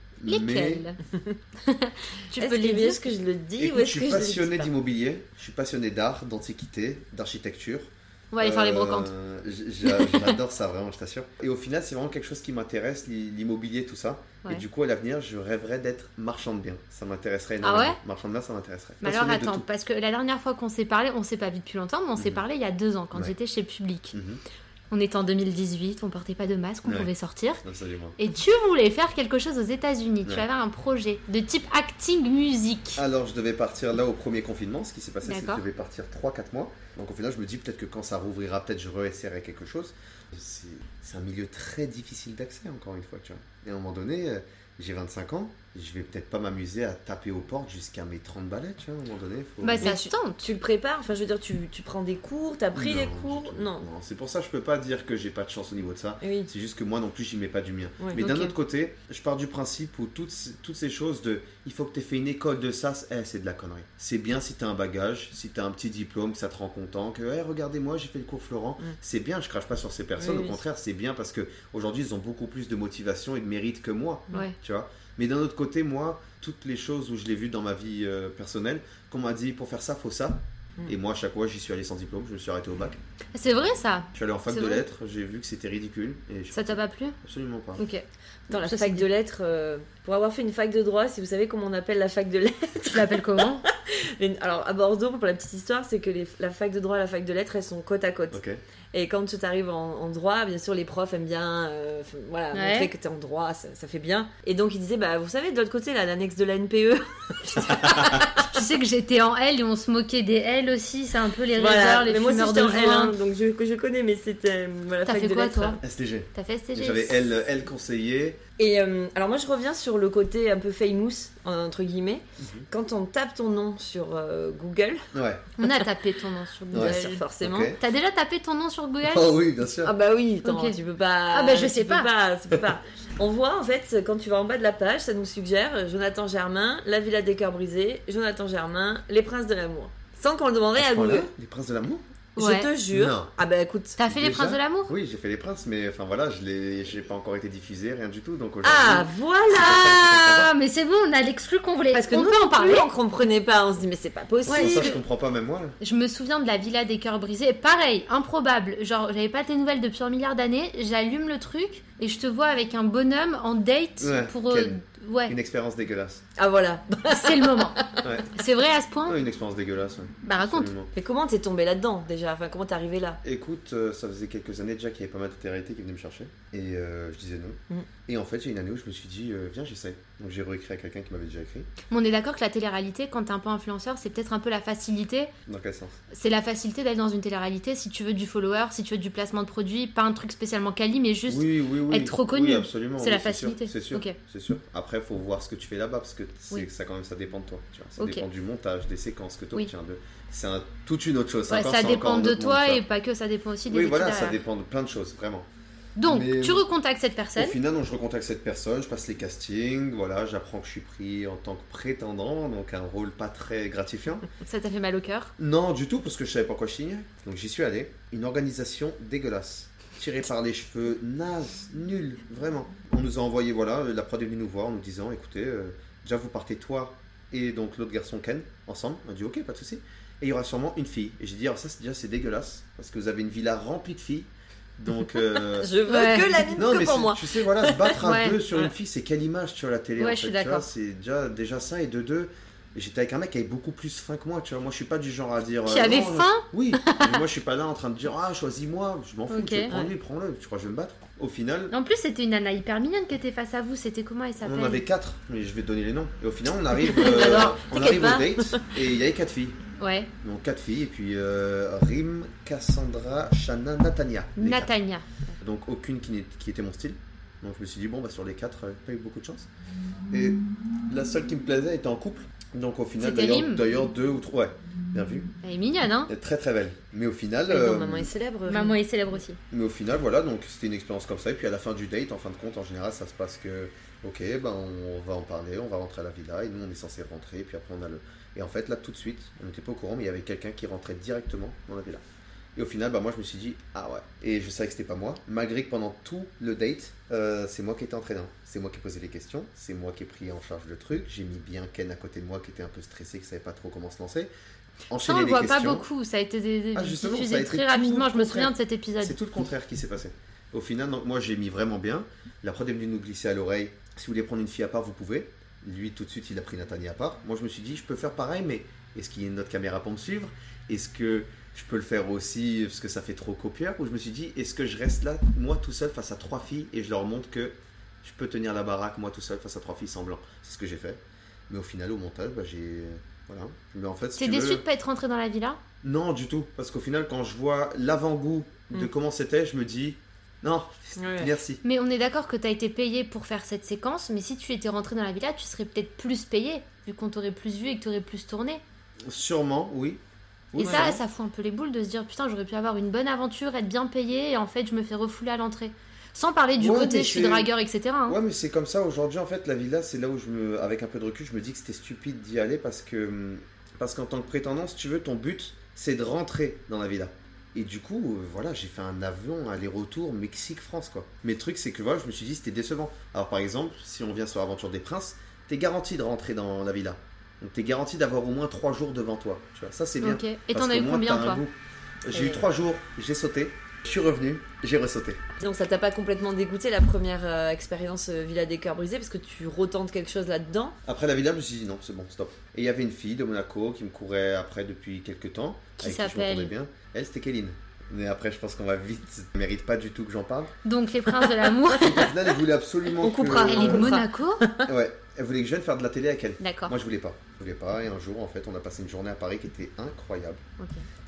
Mais [LAUGHS] Tu Est-ce peux que, les dire? est-ce que je le dis ou est-ce je que suis je passionné pas? d'immobilier, je suis passionné d'art, d'antiquité, d'architecture. On va aller faire les brocantes. Euh, J'adore ça vraiment, je t'assure. Et au final, c'est vraiment quelque chose qui m'intéresse, l'i- l'immobilier, tout ça. Ouais. Et du coup, à l'avenir, je rêverais d'être marchand de biens. Ça m'intéresserait Ah énormément. ouais? Marchand de biens, ça m'intéresserait. Mais alors attends, parce que la dernière fois qu'on s'est parlé, on s'est pas vu depuis longtemps, mais on s'est Mhm. parlé il y a deux ans, quand Ouais. j'étais chez Public. Mhm, On était en 2018, on portait pas de masque, on Ouais. pouvait sortir. absolument. Et tu voulais faire quelque chose aux États-Unis. Tu avais un projet de type acting musique. Alors, je devais partir là au premier confinement. Ce qui s'est passé, c'est que je devais partir 3-4 mois. Donc, au final, je me dis peut-être que quand ça rouvrira, peut-être je réessayerai quelque chose. C'est c'est un milieu très difficile d'accès, encore une fois, tu vois. Et à un moment donné, euh, j'ai 25 ans. Je vais peut-être pas m'amuser à taper aux portes jusqu'à mes 30 balais, tu vois. À un moment donné, faut... Bah ça se tente. Tu le prépares Enfin, je veux dire, tu, tu prends des cours, t'as pris Non, des cours tout. Non. c'est pour ça que je peux pas dire que j'ai pas de chance au niveau de ça. Oui. C'est juste que moi non plus, j'y mets pas du mien. Ouais. Mais d'un autre côté, je pars du principe où toutes, ces- toutes ces choses de il faut que tu aies fait une école de ça, c'est eh, c'est de la connerie. C'est bien si tu as un bagage, si tu as un petit diplôme, que ça te rend content, que Eh, regardez-moi, j'ai fait le cours Florent. Mm. C'est bien, je crache pas sur ces personnes, Oui, au oui. contraire, c'est bien parce que aujourd'hui ils ont beaucoup plus de motivation et de mérite que moi. Ouais. Tu vois Mais d'un autre côté, moi, toutes les choses où je l'ai vu dans ma vie euh, personnelle, qu'on m'a dit pour faire ça, faut ça. Mm. Et moi, à chaque fois, j'y suis allé sans diplôme, je me suis arrêté au bac. C'est vrai ça. Je suis allé en fac de vrai lettres, j'ai vu que c'était ridicule. Et je Ça t'a pas plu? Absolument pas. Ok. Dans la Ça, fac de lettres, euh, pour avoir fait une fac de droit, si vous savez comment on appelle la fac de lettres. Tu l'appelles comment? [LAUGHS] Alors, à Bordeaux, pour la petite histoire, c'est que les- la fac de droit et la fac de lettres, elles sont côte à côte. Ok. Et quand tu arrives en, en droit, bien sûr, les profs aiment bien euh, voilà, Ouais. montrer que tu es en droit, ça, ça fait bien. Et donc, ils disaient, bah, vous savez, de l'autre côté, là, l'annexe de la NPE, [LAUGHS] Tu sais que j'étais en L et on se moquait des L aussi. C'est un peu les voilà. rêveurs, les mais moi aussi, fumeurs j'étais de en L1, joint. donc je, que je connais, mais c'était euh, voilà, T'as fait de quoi, lettres. toi STG. T'as fait STG J'avais elle, elle conseiller. Et euh, alors moi je reviens sur le côté un peu famous entre guillemets. Mhm. Quand on tape ton nom sur euh, Google, Ouais. On a tapé ton nom sur Google. Ouais. bien sûr forcément. Ok. T'as déjà tapé ton nom sur Google Oh oui, bien sûr. Ah bah oui, attends, Ok. tu peux pas. Ah bah, je tu sais peux pas. tu peux pas. On voit en fait quand tu vas en bas de la page, ça nous suggère Jonathan Germain, La Villa des cœurs brisés, Jonathan Germain, Les Princes de l'amour. Sans qu'on le demanderait à Voilà, Google. les princes de l'amour? Ouais. Je te jure. Non. Ah bah écoute. T'as fait les princes de l'amour? Oui, j'ai fait les princes, mais enfin voilà, je j'ai pas encore été diffusé, rien du tout. Donc aujourd'hui, Ah voilà. Ah, mais c'est bon, on a l'exclu qu'on voulait. Parce que on nous, peut en parler. on comprenait pas. On se dit mais c'est pas possible. Ouais, ça je comprends pas même moi. là. Je me souviens de la villa des cœurs brisés. Pareil, improbable. Genre, j'avais pas tes nouvelles depuis un milliard d'années. J'allume le truc et je te vois avec un bonhomme en date Ouais, pour. euh, quel- Ouais, Une expérience dégueulasse. Ah voilà. [LAUGHS] c'est le moment. Ouais. C'est vrai à ce point Ouais, une expérience dégueulasse. ouais. Bah raconte. Absolument. Mais comment t'es tombé là-dedans déjà? Enfin comment t'es arrivé là? Écoute, euh, ça faisait quelques années déjà qu'il y avait pas mal de télé-réalités qui venaient me chercher. Et euh, je disais non. Mhm. Et en fait, il y a une année où je me suis dit, euh, viens, j'essaie. Donc j'ai réécrit à quelqu'un qui m'avait déjà écrit. Mais on est d'accord que la télé-réalité, quand t'es un peu influenceur, c'est peut-être un peu la facilité. Dans quel sens? C'est la facilité d'aller dans une télé-réalité si tu veux du follower, si tu veux du placement de produit, pas un truc spécialement quali, mais juste. Oui, oui, oui. être reconnu. Oui, absolument. C'est oui, la facilité. C'est sûr. Sûr. Après, faut voir ce que tu fais là-bas parce que c'est Oui. ça quand même ça dépend de toi. Tu vois. Ça dépend du montage, des séquences que tu Oui. obtiens. De... C'est un- toute une autre chose. Ouais, Encore, ça dépend de toi monde, et pas que, ça dépend aussi des Oui, voilà, ça dépend de plein de choses, vraiment. Donc, Mais- tu recontactes cette personne. Au final, donc, je recontacte cette personne, je passe les castings, voilà, j'apprends que je suis pris en tant que prétendant, donc un rôle pas très gratifiant. [LAUGHS] Ça t'a fait mal au cœur? Non, du tout, parce que je savais pas quoi je signais. Donc j'y suis allé. Une organisation dégueulasse. Tirée par les cheveux, naze, nul, vraiment. On nous a envoyé, voilà, la prod est venue nous voir en nous disant, écoutez, euh, déjà vous partez toi et donc l'autre garçon Ken, ensemble. On a dit, ok, pas de souci. Et il y aura sûrement une fille. Et j'ai dit, alors ça, c'est- déjà, c'est dégueulasse, parce que vous avez une villa remplie de filles. Donc... euh, [LAUGHS] Je veux Ouais. que l'anime non, que mais pour moi. tu sais, voilà, se battre à Ouais, deux sur ouais. une fille, c'est quelle image tu vois, à la télé Ouais, en je suis fait, tu vois, d'accord. C'est déjà, déjà ça, et de deux, j'étais avec un mec qui avait beaucoup plus faim que moi, tu vois. Moi, je suis pas du genre à dire. Qui euh, avait non, faim Oui, [LAUGHS] mais moi, je suis pas là en train de dire, ah, choisis-moi, je m'en fous, Ok. tu veux prendre Ouais. lui, prends-le, tu crois que je vais me battre Au final, En plus, c'était une nana hyper mignonne qui était face à vous. C'était comment elle on s'appelle en avait quatre, mais je vais donner les noms. Et au final, on [LAUGHS] arrive, euh, on arrive au date, et il y avait quatre filles. Ouais, Donc, quatre filles, et puis euh, Rim, Cassandra, Shanna, Natania. Natania. Donc aucune qui, qui était mon style. Donc je me suis dit, bon, bah, sur les quatre, euh, pas eu beaucoup de chance. Et la seule qui me plaisait était en couple. Donc au final, d'ailleurs, deux ou trois. Ouais, bien vu. Elle est mignonne, hein Elle est très très belle. Mais au final, euh, donc, maman est célèbre. Maman est célèbre aussi. mais au final, voilà, donc c'était une expérience comme ça. Et puis à la fin du date, en fin de compte, en général, ça se passe que, ok, ben on va en parler, on va rentrer à la villa, et nous on est censé rentrer, et puis après on a le. Et en fait, là tout de suite, on n'était pas au courant, mais il y avait quelqu'un qui rentrait directement dans la villa. Et au final, bah, moi je me suis dit, ah ouais. Et je savais que c'était pas moi, malgré que pendant tout le date, euh, c'est moi qui étais entraînant. C'est moi qui posais les questions, c'est moi qui ai pris en charge le truc. J'ai mis bien Ken à côté de moi qui était un peu stressé, qui savait pas trop comment se lancer. Ça, enchaîner on le voit pas beaucoup. Ça a été des- Ah, ça a diffusé été très rapidement. Je me souviens de cet épisode. C'est tout le contraire qui s'est passé. Au final, moi j'ai mis vraiment bien. La prod est venue nous glisser à l'oreille. Si vous voulez prendre une fille à part, vous pouvez. Lui, tout de suite, il a pris Nathalie à part. Moi, je me suis dit, je peux faire pareil, mais est-ce qu'il y a une autre caméra pour me suivre? Est-ce que je peux le faire aussi parce que ça fait trop copieur Ou je me suis dit, est-ce que je reste là, moi tout seul, face à trois filles et je leur montre que je peux tenir la baraque, moi tout seul, face à trois filles semblant C'est ce que j'ai fait. Mais au final, au montage, bah, j'ai. Voilà. Mais en fait, si T'es tu déçu veux- de pas être rentré dans la villa? Non, du tout. Parce qu'au final, quand je vois l'avant-goût de Mm. comment c'était, je me dis, non, Ouais. merci. Mais on est d'accord que t'as été payé pour faire cette séquence, mais si tu étais rentré dans la villa, tu serais peut-être plus payé, vu qu'on t'aurait plus vu et que t'aurais plus tourné. Sûrement, oui. Oui, et ça, ça fout un peu les boules de se dire putain, j'aurais pu avoir une bonne aventure, être bien payé, et en fait, je me fais refouler à l'entrée. Sans parler du Ouais, côté je suis dragueur, etc. hein. Ouais, mais c'est comme ça aujourd'hui. En fait, la villa, c'est là où je me, avec un peu de recul, je me dis que c'était stupide d'y aller parce que, parce qu'en tant que prétendant, si tu veux, ton but, c'est de rentrer dans la villa. Et du coup, euh, voilà, j'ai fait un avion aller-retour Mexique-France, quoi. Mais le truc, c'est que voilà, je me suis dit, c'était décevant. Alors, par exemple, si on vient sur Aventure des Princes, t'es garanti de rentrer dans la villa. Donc, t'es garanti d'avoir au moins trois jours devant toi. Tu vois, ça, c'est bien. Ok. Et t'en as eu combien, toi goût. J'ai Et- eu trois jours, j'ai sauté, je suis revenu, j'ai ressauté. Donc ça t'a pas complètement dégoûté la première euh, expérience euh, Villa des cœurs brisés parce que tu retentes quelque chose là-dedans? Après la villa, je me suis dit non, c'est bon, stop. Et il y avait une fille de Monaco qui me courait après depuis quelques temps. Qui s'appelle bien. Elle, c'était Kéline. Mais après, je pense qu'on va vite. Ça mérite pas du tout que j'en parle. Donc, les princes de l'amour. [LAUGHS] Au final, elle voulait absolument. On que- coupera. Elle est de. Monaco? Ouais, elle voulait que je vienne faire de la télé avec elle. D'accord. Moi, je voulais pas. Je voulais pas. Et un jour, en fait, on a passé une journée à Paris qui était incroyable.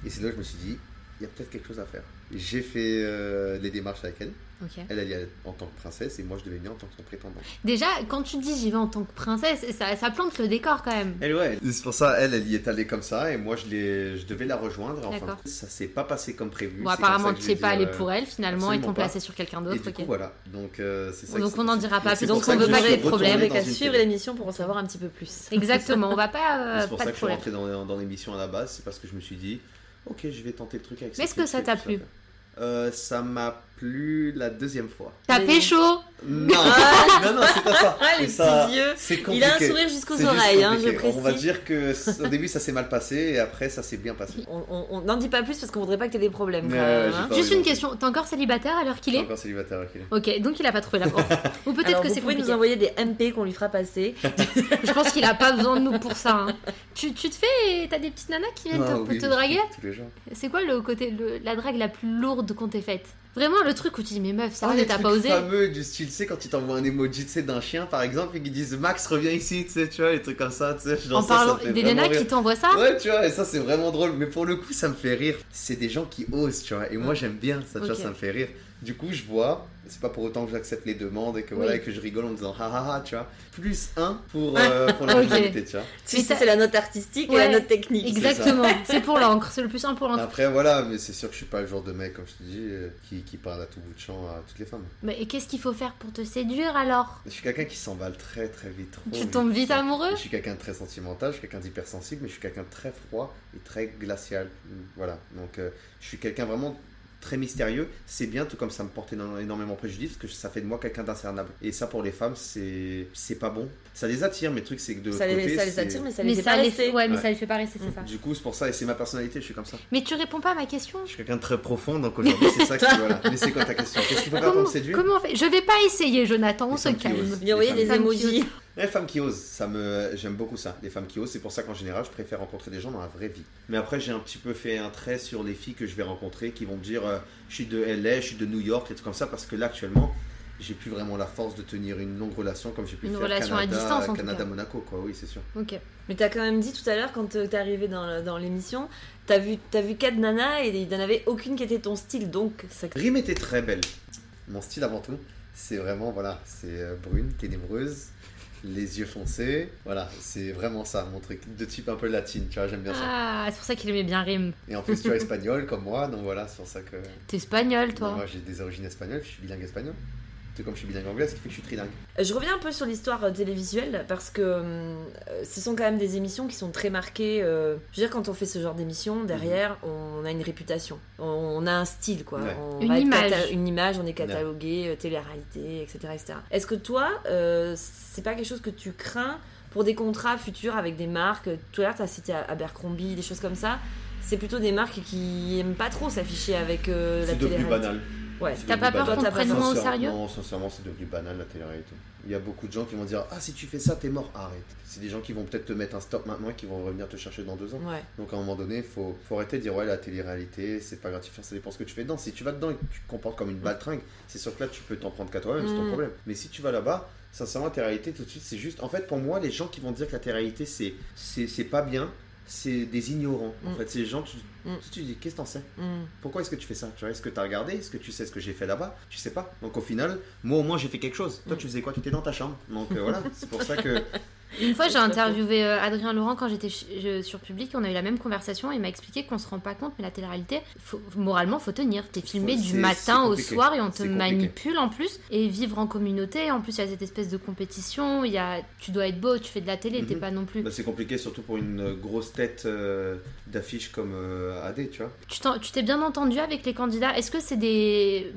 Et c'est là que je me suis dit, il y a peut-être quelque chose à faire. J'ai fait euh, les démarches avec elle. Ok. Elle, allait en tant que princesse et moi, je devais venir en tant que son prétendant. Déjà, quand tu dis j'y vais en tant que princesse, ça, ça plante le décor quand même. Elle, ouais. C'est pour ça, elle, elle y est allée comme ça, et moi, je, devais la rejoindre. Enfin, D'accord. ça s'est pas passé comme prévu. Bon, apparemment, tu vais pas aller euh, pour elle finalement, ils t'ont placé sur quelqu'un Et d'autre. du ok. coup, voilà. Donc, euh, c'est ça. Donc, on n'en dira pas Et plus. Donc, on que veut pas suis qu'il y ait de retourné problème. dans Avec à une suivre l'émission pour en savoir un petit peu plus. [LAUGHS] Exactement, on va pas. C'est pour ça que je suis rentré dans l'émission à la base, c'est parce que je me suis dit, ok, je vais tenter le truc avec Mais est-ce que ça t'a plu euh, Ça m'a la deuxième fois. T'as Mais- pécho Non, [LAUGHS] non, non, c'est pas ça. Ah, les ça, petits yeux. C'est Il a un sourire jusqu'aux oreilles, hein, je compliqué. On va précise. dire que au début ça s'est mal passé et après ça s'est bien passé. On n'en dit pas plus parce qu'on voudrait pas que t'aies des problèmes. Quand euh, même, hein. Juste une question, t'es encore célibataire à l'heure qu'il est encore célibataire ok. Ok, donc il a pas trouvé la porte. Ou peut-être que vous c'est pouvez nous envoyer des MP qu'on lui fera passer. [LAUGHS] Je pense qu'il a pas besoin de nous pour ça. hein. Tu, tu te fais. T'as des petites nanas qui viennent Ah, te, oui, te draguer Tous les jours. C'est quoi le côté, le- la drague la plus lourde qu'on t'ait faite? Vraiment le truc où tu dis, mais meuf, ça Ah, t'as pas osé. fameux du style, tu sais, quand tu t'envoies un emoji, tu sais, d'un chien par exemple, et qu'ils disent Max, reviens ici, tu sais, tu vois, les trucs comme ça, tu sais, genre En parlant des nanas qui t'envoient ça Ouais, tu vois, et ça c'est vraiment drôle, mais pour le coup, ça me fait rire. C'est des gens qui osent, tu vois, et moi j'aime bien ça, tu vois, ça me fait rire. Du coup, je vois, c'est pas pour autant que j'accepte les demandes et que voilà, Oui. et que je rigole en me disant ha ha ha, tu vois, plus un pour, euh, pour la Ok. visualité, tu vois. Tu sais, c'est la note artistique et Ouais, la note technique. Exactement, [LAUGHS] c'est pour l'encre, c'est le plus simple pour l'encre. Après, voilà, mais c'est sûr que je suis pas le genre de mec, comme je te dis, euh, qui, qui parle à tout bout de champ à toutes les femmes. Mais et qu'est-ce qu'il faut faire pour te séduire alors? Je suis quelqu'un qui s'emballe très très vite. Trop Tu tombes vite amoureux? Je suis quelqu'un de très sentimental, je suis quelqu'un d'hypersensible, mais je suis quelqu'un de très froid et très glacial. Voilà. Donc, euh, je suis quelqu'un vraiment très mystérieux. C'est bien, tout comme ça me porte éno- énormément préjudice, parce que ça fait de moi quelqu'un d'incernable. Et ça, pour les femmes, c'est c'est pas bon. Ça les attire, mais le truc, c'est que de Ça l'autre les, côté, ça les attire, mais ça Mais les fait ça, pas rester. ouais, mais Ouais. ça les fait pas rester, c'est ça. Du coup, c'est pour ça, et c'est ma personnalité, je suis comme ça. Mais tu réponds pas à ma question. Je suis quelqu'un de très profond, donc aujourd'hui, c'est ça qui. Voilà. Mais c'est quoi ta question? Qu'est-ce qu'il faut faire pour Comment, me séduire? comment on fait? Je vais pas essayer, Jonathan, on se calme. Lui envoyer Les des emojis. Les femmes qui osent, ça me, j'aime beaucoup ça. Les femmes qui osent, c'est pour ça qu'en général, je préfère rencontrer des gens dans la vraie vie. Mais après, j'ai un petit peu fait un trait sur les filles que je vais rencontrer, qui vont me dire, euh, je suis de LA, je suis de New York, et tout comme ça, parce que là, actuellement, j'ai plus vraiment la force de tenir une longue relation comme j'ai pu Une faire relation à Canada, distance, en tout Canada, cas. Monaco, quoi. Oui, c'est sûr. Ok. Mais t'as quand même dit tout à l'heure, quand euh, t'es arrivé dans, l'émission, t'as vu, t'as vu quatre nanas et il n'y en avait aucune qui était ton style, donc ça... Rime était très belle. Mon style avant tout, c'est vraiment, voilà, c'est euh, brune, ténébreuse, les yeux foncés. Voilà, c'est vraiment ça, mon truc. De type un peu latine, tu vois, j'aime bien ça. Ah, c'est pour ça qu'il aimait bien Rime. Et en plus, tu es espagnol comme moi, donc voilà, c'est pour ça que. T'es espagnol, toi. Moi, j'ai des origines espagnoles, je suis bilingue espagnol. Comme je suis bilingue anglais, ce qui fait que je suis trilingue. Je reviens un peu sur l'histoire euh, télévisuelle parce que euh, ce sont quand même des émissions qui sont très marquées. euh, je veux dire, quand on fait ce genre d'émission, derrière, on a une réputation, on, on a un style, quoi. Ouais. On Une image. une image, on est catalogué, euh, télé-réalité, etc., etc. Est-ce que toi, euh, c'est pas quelque chose que tu crains pour des contrats futurs avec des marques? Tout à l'heure, tu as cité Abercrombie, des choses comme ça. C'est plutôt des marques qui aiment pas trop s'afficher avec euh, la C'est devenu banal. Ouais. T'as pas peur qu'on te T'as pas prenne moins au sérieux? Non, sincèrement, c'est devenu banal la télé-réalité. Il y a beaucoup de gens qui vont dire Ah, si tu fais ça, t'es mort, arrête. C'est des gens qui vont peut-être te mettre un stop maintenant et qui vont revenir te chercher dans deux ans. Ouais. Donc à un moment donné, il faut, faut arrêter de dire Ouais, la télé-réalité, c'est pas gratifiant, ça dépend ce que tu fais dedans. Si tu vas dedans et que tu te comportes comme une baltringue, c'est sûr que là, tu peux t'en prendre qu'à toi-même, c'est ton Mm. problème. Mais si tu vas là-bas, sincèrement, la télé-réalité, tout de suite, c'est juste. En fait, pour moi, les gens qui vont dire que la télé-réalité, c'est c'est c'est pas bien, c'est des ignorants. En Mm. fait, c'est des gens, tu, Mm. tu te dis Qu'est-ce que t'en sais Mm. pourquoi est-ce que tu fais ça Tu vois, Est-ce que tu as regardé? Est-ce que tu sais ce que j'ai fait là-bas? Tu sais pas. Donc au final, moi au moins j'ai fait quelque chose. Toi Mm. tu faisais quoi? Tu étais dans ta chambre. Donc euh, voilà, [LAUGHS] c'est pour ça que. Une fois, j'ai interviewé euh, Adrien Laurent quand j'étais sur Public. On a eu la même conversation. Il m'a expliqué qu'on se rend pas compte, mais la télé-réalité, faut- moralement, faut tenir. T'es filmé du matin au soir et on te manipule en plus. Et vivre en communauté, en plus, il y a cette espèce de compétition. Il y a, tu dois être beau, tu fais de la télé, t'es Mhm. pas non plus. Bah, c'est compliqué surtout pour une euh, grosse tête euh, d'affiche comme euh, AD, tu vois. Tu t'es bien entendu avec les candidats Est-ce que c'est des.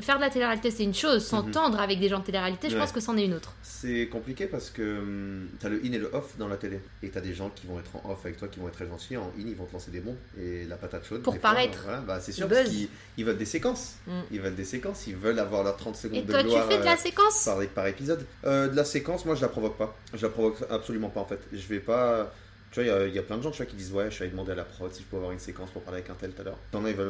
Faire de la télé-réalité, c'est une chose. S'entendre avec des gens de télé-réalité, je Mhm. Ouais. pense que c'en est une autre. C'est compliqué parce que hum, t'as le in et le off dans la télé. Et t'as des gens qui vont être en off avec toi, qui vont être très gentils. En in, ils vont te lancer des bons. Et la patate chaude. Pour fois, paraître. voilà, bah, c'est sûr, parce qu'ils ils veulent des séquences. Mm. Ils veulent des séquences. Ils veulent avoir leurs 30 secondes Et de toi, tu gloire. fais de la euh, séquence? par, par épisode. Euh, de la séquence, moi je la provoque pas. Je la provoque absolument pas en fait. Je vais pas. Tu vois, il y a- il y, a plein de gens tu vois, qui disent Ouais, je suis allé demander à la prod si je peux avoir une séquence pour parler avec un tel tout à l'heure.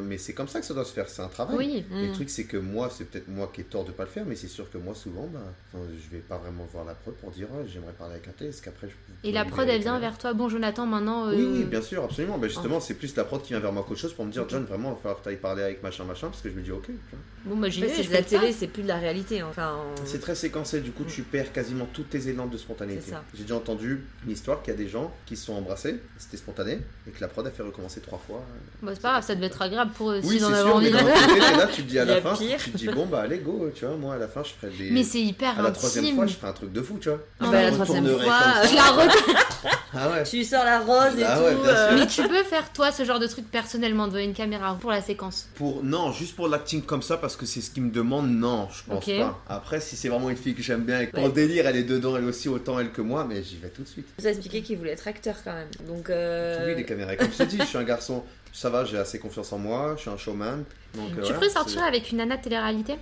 Mais c'est comme ça que ça doit se faire, c'est un travail. Oui. Le Mm. truc, c'est que moi, c'est peut-être moi qui ai tort de pas le faire, mais c'est sûr que moi, souvent, bah, je vais pas vraiment voir la prod pour dire j'aimerais parler avec un tel. Est-ce qu'après, je peux- Et la prod, elle vient vers toi. Bon, Jonathan, maintenant. euh, Oui, oui, bien sûr, absolument. Bah, justement, c'est plus la prod qui vient vers moi qu'autre chose pour me dire John, vraiment, il va falloir que tu ailles parler avec machin, machin, parce que je me dis Ok. tu vois. Bon, bah, En j'y fait, vais. c'est je de la télé, c'est plus de la réalité. hein. Enfin, on- C'est très séquencé, du coup, tu perds quasiment tous tes élans de spontanéité. C'est ça. J'ai déjà entendu une histoire qu'il y a des gens qui se sont embrassés, c'était spontané, et que la prod a fait recommencer trois fois. Bah, c'est pas grave, ça devait être agréable pour eux Oui, s'ils en c'est avaient sûr, envie. mais côté, là, tu te dis à [LAUGHS] la fin, pire. tu te dis bon, bah allez, go, tu vois, moi à la fin, je ferai des. Mais c'est hyper à la troisième intime. fois, je ferai un truc de fou, tu vois. Ah bah, la troisième fois. Je la re- [LAUGHS] Ah ouais. Tu sors la rose et Ah tout. ouais, bien sûr. euh, Mais tu peux faire toi ce genre de truc personnellement devant une caméra pour la séquence. Pour non, juste pour l'acting comme ça parce que c'est ce qu'ils me demandent, non, je pense pas. Après, si c'est vraiment une fille que j'aime bien et que Ouais. le délire, elle est dedans, elle aussi autant elle que moi, mais j'y vais tout de suite. vous a expliqué qu'il voulait être acteur quand même. Donc, euh, Oui, les caméras. Comme je t'ai dit, je suis un garçon, ça va, j'ai assez confiance en moi, je suis un showman. Donc, euh, tu voilà, peux sortir c'est- avec une nana de télé-réalité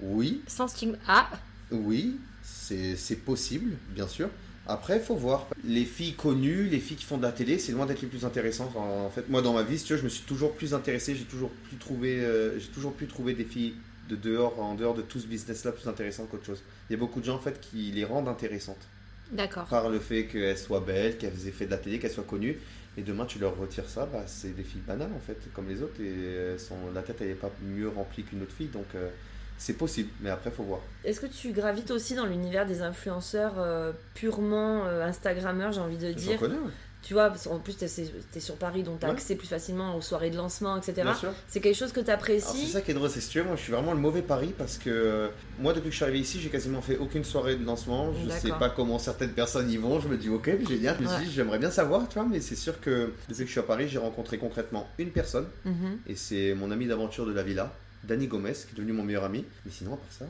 Oui, sans stigme. Ah, oui, c'est possible, bien sûr. Après, faut voir. Les filles connues, les filles qui font de la télé, c'est loin d'être les plus intéressantes. En fait, moi, dans ma vie, si tu veux, je me suis toujours plus intéressé. J'ai toujours pu trouver, euh, j'ai toujours pu trouver des filles de dehors, en dehors de tout ce business-là, plus intéressantes qu'autre chose. Il y a beaucoup de gens en fait qui les rendent intéressantes d'accord. par le fait qu'elles soient belles, qu'elles aient fait de la télé, qu'elles soient connues. Et demain, tu leur retires ça, bah, c'est des filles banales en fait, comme les autres. Et sont, la tête, elle n'est pas mieux remplie qu'une autre fille, donc euh, c'est possible. Mais après, faut voir. Est-ce que tu gravites aussi dans l'univers des influenceurs euh, purement euh, Instagrammeurs, j'ai envie de dire? connais, ouais. Tu vois, parce qu'en plus, t'es es sur Paris, donc t'as Ouais. accès plus facilement aux soirées de lancement, etc. C'est quelque chose que Alors, c'est t'apprécies ça qui est drôle, c'est que tu moi je suis vraiment le mauvais pari parce que euh, moi depuis que je suis arrivé ici, j'ai quasiment fait aucune soirée de lancement. Je sais D'accord. pas comment certaines personnes y vont. Je me dis ok, génial. Je me suis Ouais. dit j'aimerais bien savoir, tu vois, mais c'est sûr que depuis que je suis à Paris, j'ai rencontré concrètement une personne Mhm. et c'est mon ami d'aventure de la villa, Danny Gomez, qui est devenu mon meilleur ami. Mais sinon, à part ça,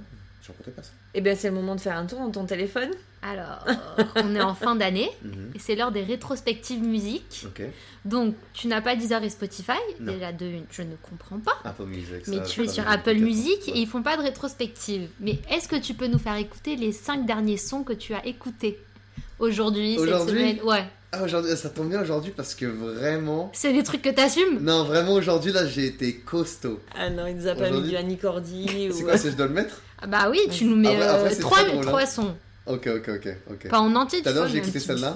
je rencontrais personne. Eh bien, c'est le moment de faire un tour dans ton téléphone. Alors, on est en fin d'année [LAUGHS] Mhm. et c'est l'heure des rétrospectives musique. Donc, tu n'as pas Deezer et Spotify. Non. Déjà, de une, je ne comprends pas. Apple Music. Mais ça, tu es sur Apple Music et ils font pas de rétrospective. Mais est-ce que tu peux nous faire écouter les 5 derniers sons que tu as écoutés aujourd'hui, cette semaine? Ouais. Ah, aujourd'hui, ça tombe bien aujourd'hui parce que vraiment. C'est des trucs que t'assumes? Non, vraiment aujourd'hui là, j'ai été costaud. Ah non, il nous a pas mis du Annie Cordy [LAUGHS] C'est quoi, [LAUGHS] c'est je dois le mettre? Ah bah oui, tu nous mets Après- après, c'est 3 très drôle, hein. sons. Ok, ok, ok, ok. Pas en entier, tu vois, j'ai mais écouté celle-là.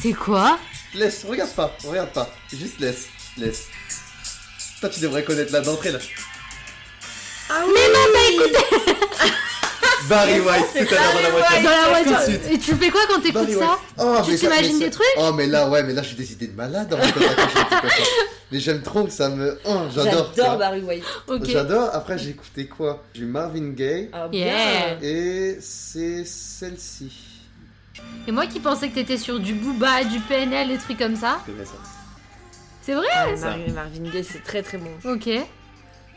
C'est quoi? Laisse, regarde pas, regarde pas. Juste laisse, laisse. Toi, tu devrais connaître là d'entrée là. Ah oui [LAUGHS] Barry White, c'est tout à l'heure dans la voiture. Dans la Tout de voiture. suite. Et tu fais quoi quand t'écoutes ça White. Oh, Tu t'imagines des trucs Oh, mais là, ouais, mais là, j'ai des idées de malade ça. Mais j'aime trop, ça me. Oh, j'adore. J'adore. Barry White. Ok. J'adore. Après, j'ai écouté quoi? Du Marvin Gaye. Ah, Yeah. Et c'est celle-ci. Et moi qui pensais que t'étais sur du Booba, du PNL, des trucs comme ça. Je connais ça. C'est vrai Ah, Marvin Gaye, c'est très très bon. Ok. Il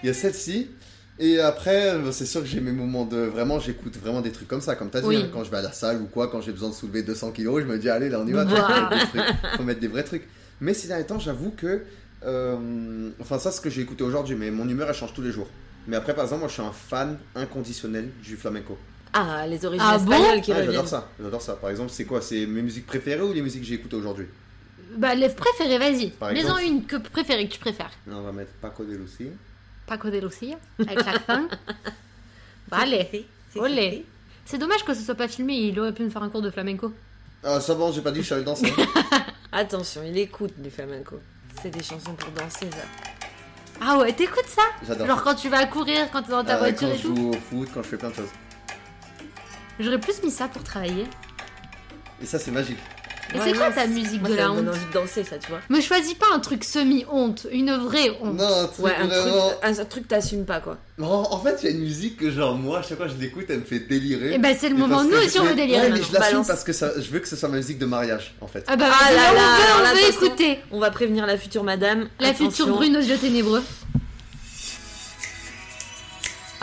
y a celle-ci. Et après, c'est sûr que j'ai mes moments de. Vraiment, j'écoute vraiment des trucs comme ça, comme t'as dit. Oui. hein, quand je vais à la salle ou quoi, quand j'ai besoin de soulever 200 kilos, je me dis, allez, là, on y va. faut mettre des trucs. Faut mettre des vrais trucs. Mais ces derniers temps, j'avoue que. euh, Enfin, ça, c'est ce que j'ai écouté aujourd'hui, mais mon humeur, elle change tous les jours. Mais après, par exemple, moi, je suis un fan inconditionnel du flamenco. Ah, les origines Ah bon espagnoles qui Ah, reviennent. j'adore ça. J'adore ça. Par exemple, c'est quoi C'est mes musiques préférées ou les musiques que j'ai écoutées aujourd'hui? Bah, les préférés, vas-y. Mets-en une que préférée que tu préfères. On va mettre Paco de Lucie. Paco de Lucia, avec l'accent. [LAUGHS] Bah, allez, olé. C'est dommage que ce soit pas filmé, il aurait pu me faire un cours de flamenco. Ah, ça bon, j'ai pas dit que je savais danser. [LAUGHS] Attention, il écoute du flamenco. C'est des chansons pour danser, ça. Ah ouais, t'écoutes ça? J'adore. Genre quand tu vas courir, quand t'es dans ta Euh, voiture quand et je tout? joue au foot, quand je fais plein de choses. J'aurais plus mis ça pour travailler. Et ça, c'est magique. Et c'est quoi ta musique de ça la me donne honte envie de danser, ça, tu vois. Me choisis pas un truc semi-honte, une vraie honte. Non, un truc Ouais, un vraiment. truc, un, truc t'assumes pas, quoi. Non, en fait, il y a une musique que, genre, moi, à chaque fois que je l'écoute, elle me fait délirer. Et bah c'est le moment, parce nous aussi je on veut délirer Ouais, mais je l'assume Balance. parce que ça, je veux que ce soit ma musique de mariage, en fait. Ah bah Ah là on là, veut, alors on là, veut attention. écouter. On va prévenir la future madame. La Attention. future brune aux yeux ténébreux.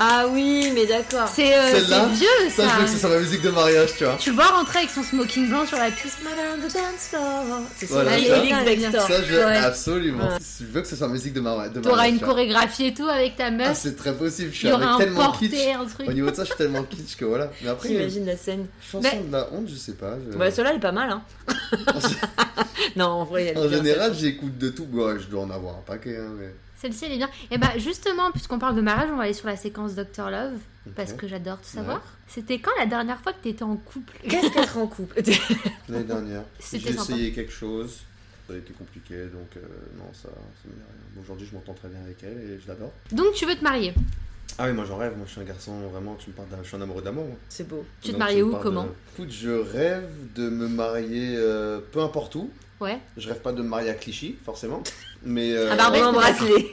Ah oui, mais d'accord. C'est euh, c'est vieux Ça, ça. je veux que ce soit ma musique de mariage, tu vois. Tu le vois rentrer avec son smoking blanc sur la piste. Madame de dance floor. C'est Voilà, la ça. Je veux Ouais. absolument. Ouais. Je veux que ce soit ma musique de, mari- de mariage. T'auras une chorégraphie et tout avec ta Ah, meuf. c'est très possible. Je suis avec un tellement kitsch. porté, un truc. Au niveau de ça, je suis tellement kitsch que voilà. Mais après, T'imagines la scène chanson Mais- de la honte, je sais pas. je- Ouais, celle-là, elle est pas mal, hein. [LAUGHS] [LAUGHS] non, en vrai, elle est En général, j'écoute de tout. Ouais, je dois en avoir un paquet. Hein, mais... Celle-ci elle est bien. Et bah justement, puisqu'on parle de mariage, on va aller sur la séquence Dr Love. Parce que j'adore tout savoir. C'était quand la dernière fois que t'étais en couple? Qu'est-ce qu'être en couple? [LAUGHS] L'année dernière, j'ai essayé quelque chose. Ça a été compliqué, donc euh, non, ça, ça me dit rien. Aujourd'hui, je m'entends très bien avec elle et je l'adore. Donc tu veux te marier? Ah oui, moi j'en rêve. Moi, je suis un garçon vraiment. Tu me parles d'un. Je suis un amoureux d'amour. moi. C'est beau. Tu te Donc, me où Comment? de- Écoute, je rêve de me marier euh, peu importe où. Ouais. Je rêve pas de me marier à Clichy, forcément. Mais. euh, Ah bah, On Barbès, embrasse les.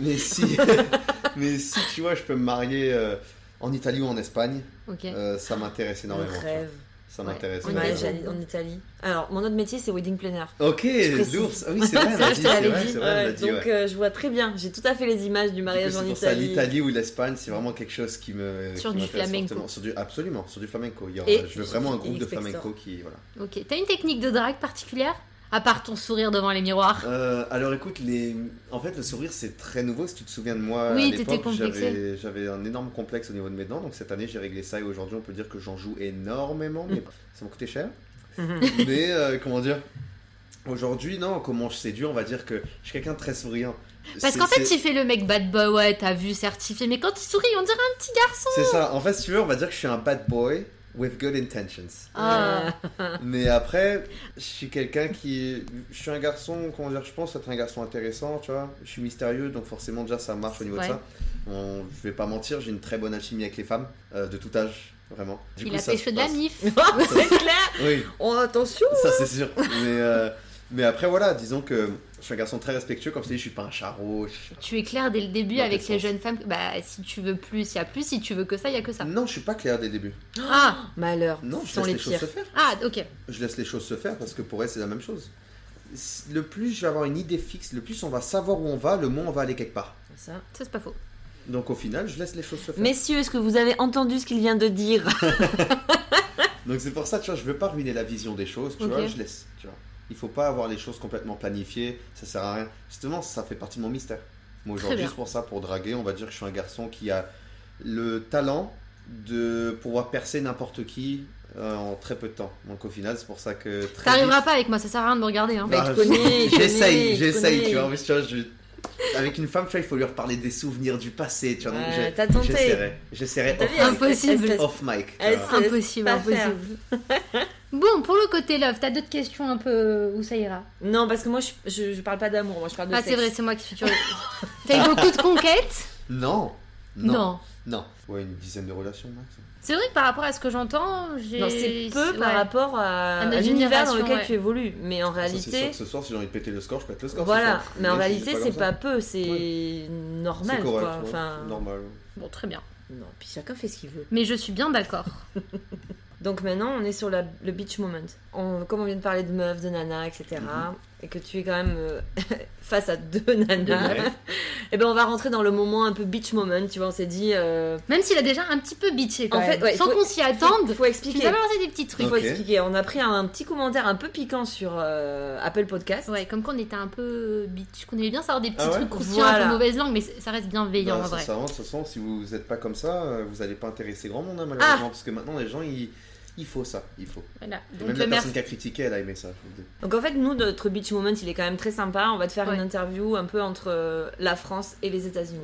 [LAUGHS] Mais si, [LAUGHS] mais si tu vois, je peux me marier euh, en Italie ou en Espagne, Ok. euh, ça m'intéresse énormément. rêve. Ça m'intéresse On Ouais, j'allais en Italie. Alors, mon autre métier, c'est wedding planner. Ok, l'ours. Ah oui, c'est [LAUGHS] vrai, vrai, vrai, Ouais, dit, donc, euh, je vois très bien. J'ai tout à fait les images du coup, mariage c'est en pour ça, Italie. l'Italie ou l'Espagne, c'est vraiment quelque chose qui me. Sur qui du flamenco. fortement. Sur du, absolument, sur du flamenco. Il y aura- je veux vraiment un groupe de flamenco qui. Voilà. Ok. T'as une technique de drague particulière? À part ton sourire devant les miroirs. Euh, alors écoute, les... en fait le sourire c'est très nouveau. Si tu te souviens de moi, Oui, à l'époque, j'avais, j'avais un énorme complexe au niveau de mes dents. Donc cette année j'ai réglé ça et aujourd'hui on peut dire que j'en joue énormément. Mais ça m'a coûté cher. [LAUGHS] mais euh, comment dire Aujourd'hui, non, comment je séduis On va dire que je suis quelqu'un de très souriant. Parce qu'en fait, il fait le mec bad boy, ouais, t'as vu certifié. Mais quand il sourit, on dirait un petit garçon. C'est ça. En fait, si tu veux, on va dire que je suis un bad boy with good intentions. Ah. Mais après, je suis quelqu'un qui. Je suis un garçon, comment dire, je pense être un garçon intéressant, tu vois. Je suis mystérieux, donc forcément, déjà, ça marche au niveau Ouais. de ça. On, je vais pas mentir, j'ai une très bonne alchimie avec les femmes, euh, de tout âge, vraiment. Du il coup, a ça pêché se de la mif. [LAUGHS] c'est clair. Oui, Oh, attention. ça c'est sûr. mais, euh, mais après, voilà, disons que je suis un garçon très respectueux, comme je dis, je suis pas un charreau. je- Tu es clair dès le début Dans avec les jeunes femmes. Bah, si tu veux plus, il y a plus. Si tu veux que ça, il y a que ça. Non, je suis pas clair dès le début. Ah, Malheur. Non, je laisse les les choses se faire. ah, ok. je laisse les choses se faire parce que pour elle c'est la même chose. Le plus je vais avoir une idée fixe, le plus on va savoir où on va, le moins on va aller quelque part. Ça. Ça, c'est pas faux. Donc au final, je laisse les choses se faire. Messieurs, est-ce que vous avez entendu ce qu'il vient de dire? [LAUGHS] Donc c'est pour ça, tu vois, je veux pas ruiner la vision des choses, tu vois, je laisse, tu vois. Il faut pas avoir les choses complètement planifiées, ça sert à rien. Justement, ça fait partie de mon mystère. Moi aujourd'hui, c'est pour ça, pour draguer, on va dire que je suis un garçon qui a le talent de pouvoir percer n'importe qui euh, en très peu de temps. Donc au final, c'est pour ça que très T'arriveras vite- pas avec moi, ça sert à rien de me regarder. Hein. Bah, Bah, J'essaye, j'essaye, tu vois. Plus, tu vois, je- Avec une femme, tu vois, il faut lui reparler des souvenirs du passé, tu vois. j'ai- t'as tenté. J'essaierai, j'essaierai Impossible. off mic. Impossible, impossible. [LAUGHS] bon, pour le côté love, t'as d'autres questions un peu où ça ira Non, parce que moi, je, je, je parle pas d'amour, moi, je parle de Ah, c'est vrai, c'est moi qui suis curieux. T'as eu beaucoup de conquêtes Non, Non. non, non. Ouais, une dizaine de relations max. C'est vrai que par rapport à ce que j'entends, j'ai. Non, c'est peu par ouais. rapport à, À notre à l'univers dans lequel ouais. tu évolues. Mais en Ça, c'est sûr réalité, que ce soir, si j'ai envie de péter le score, je pète le score. ce voilà. soir. Mais en réalité, c'est ça. pas peu, c'est normal, C'est correct, quoi. ouais, Enfin, normal. Bon, très bien. non, puis chacun fait ce qu'il veut. Mais je suis bien d'accord. [LAUGHS] Donc maintenant, on est sur la- le beach moment. On- comme on vient de parler de meufs, de nana, etc. Mhm. et que tu es quand même euh, [LAUGHS] face à deux nanas, Ouais. [LAUGHS] et ben on va rentrer dans le moment un peu beach moment, tu vois, on s'est dit... euh, Même s'il a déjà un petit peu bitché quand En fait, ouais, Sans faut- qu'on s'y faut, attende. faut Tu expliquer. balancé des petits Il trucs. faut Ok. expliquer. On a pris un petit commentaire un peu piquant sur euh, Apple Podcast. Ouais, comme qu'on était un peu bitch, qu'on aimait bien savoir des petits Ah ouais trucs croustillants, un Voilà. peu mauvaise langue, mais ça reste bienveillant Bah, en vrai. sincèrement, de toute façon, si vous n'êtes pas comme ça, vous n'allez pas intéresser grand Ah. monde, hein, malheureusement. Parce que maintenant, les gens, ils- il faut ça. Il faut. Voilà. Donc même la merci. personne qui a critiqué, elle a aimé ça. Donc en fait, nous, notre beach moment, il est quand même très sympa. On va te faire Ouais. une interview un peu entre euh, la France et les États-Unis.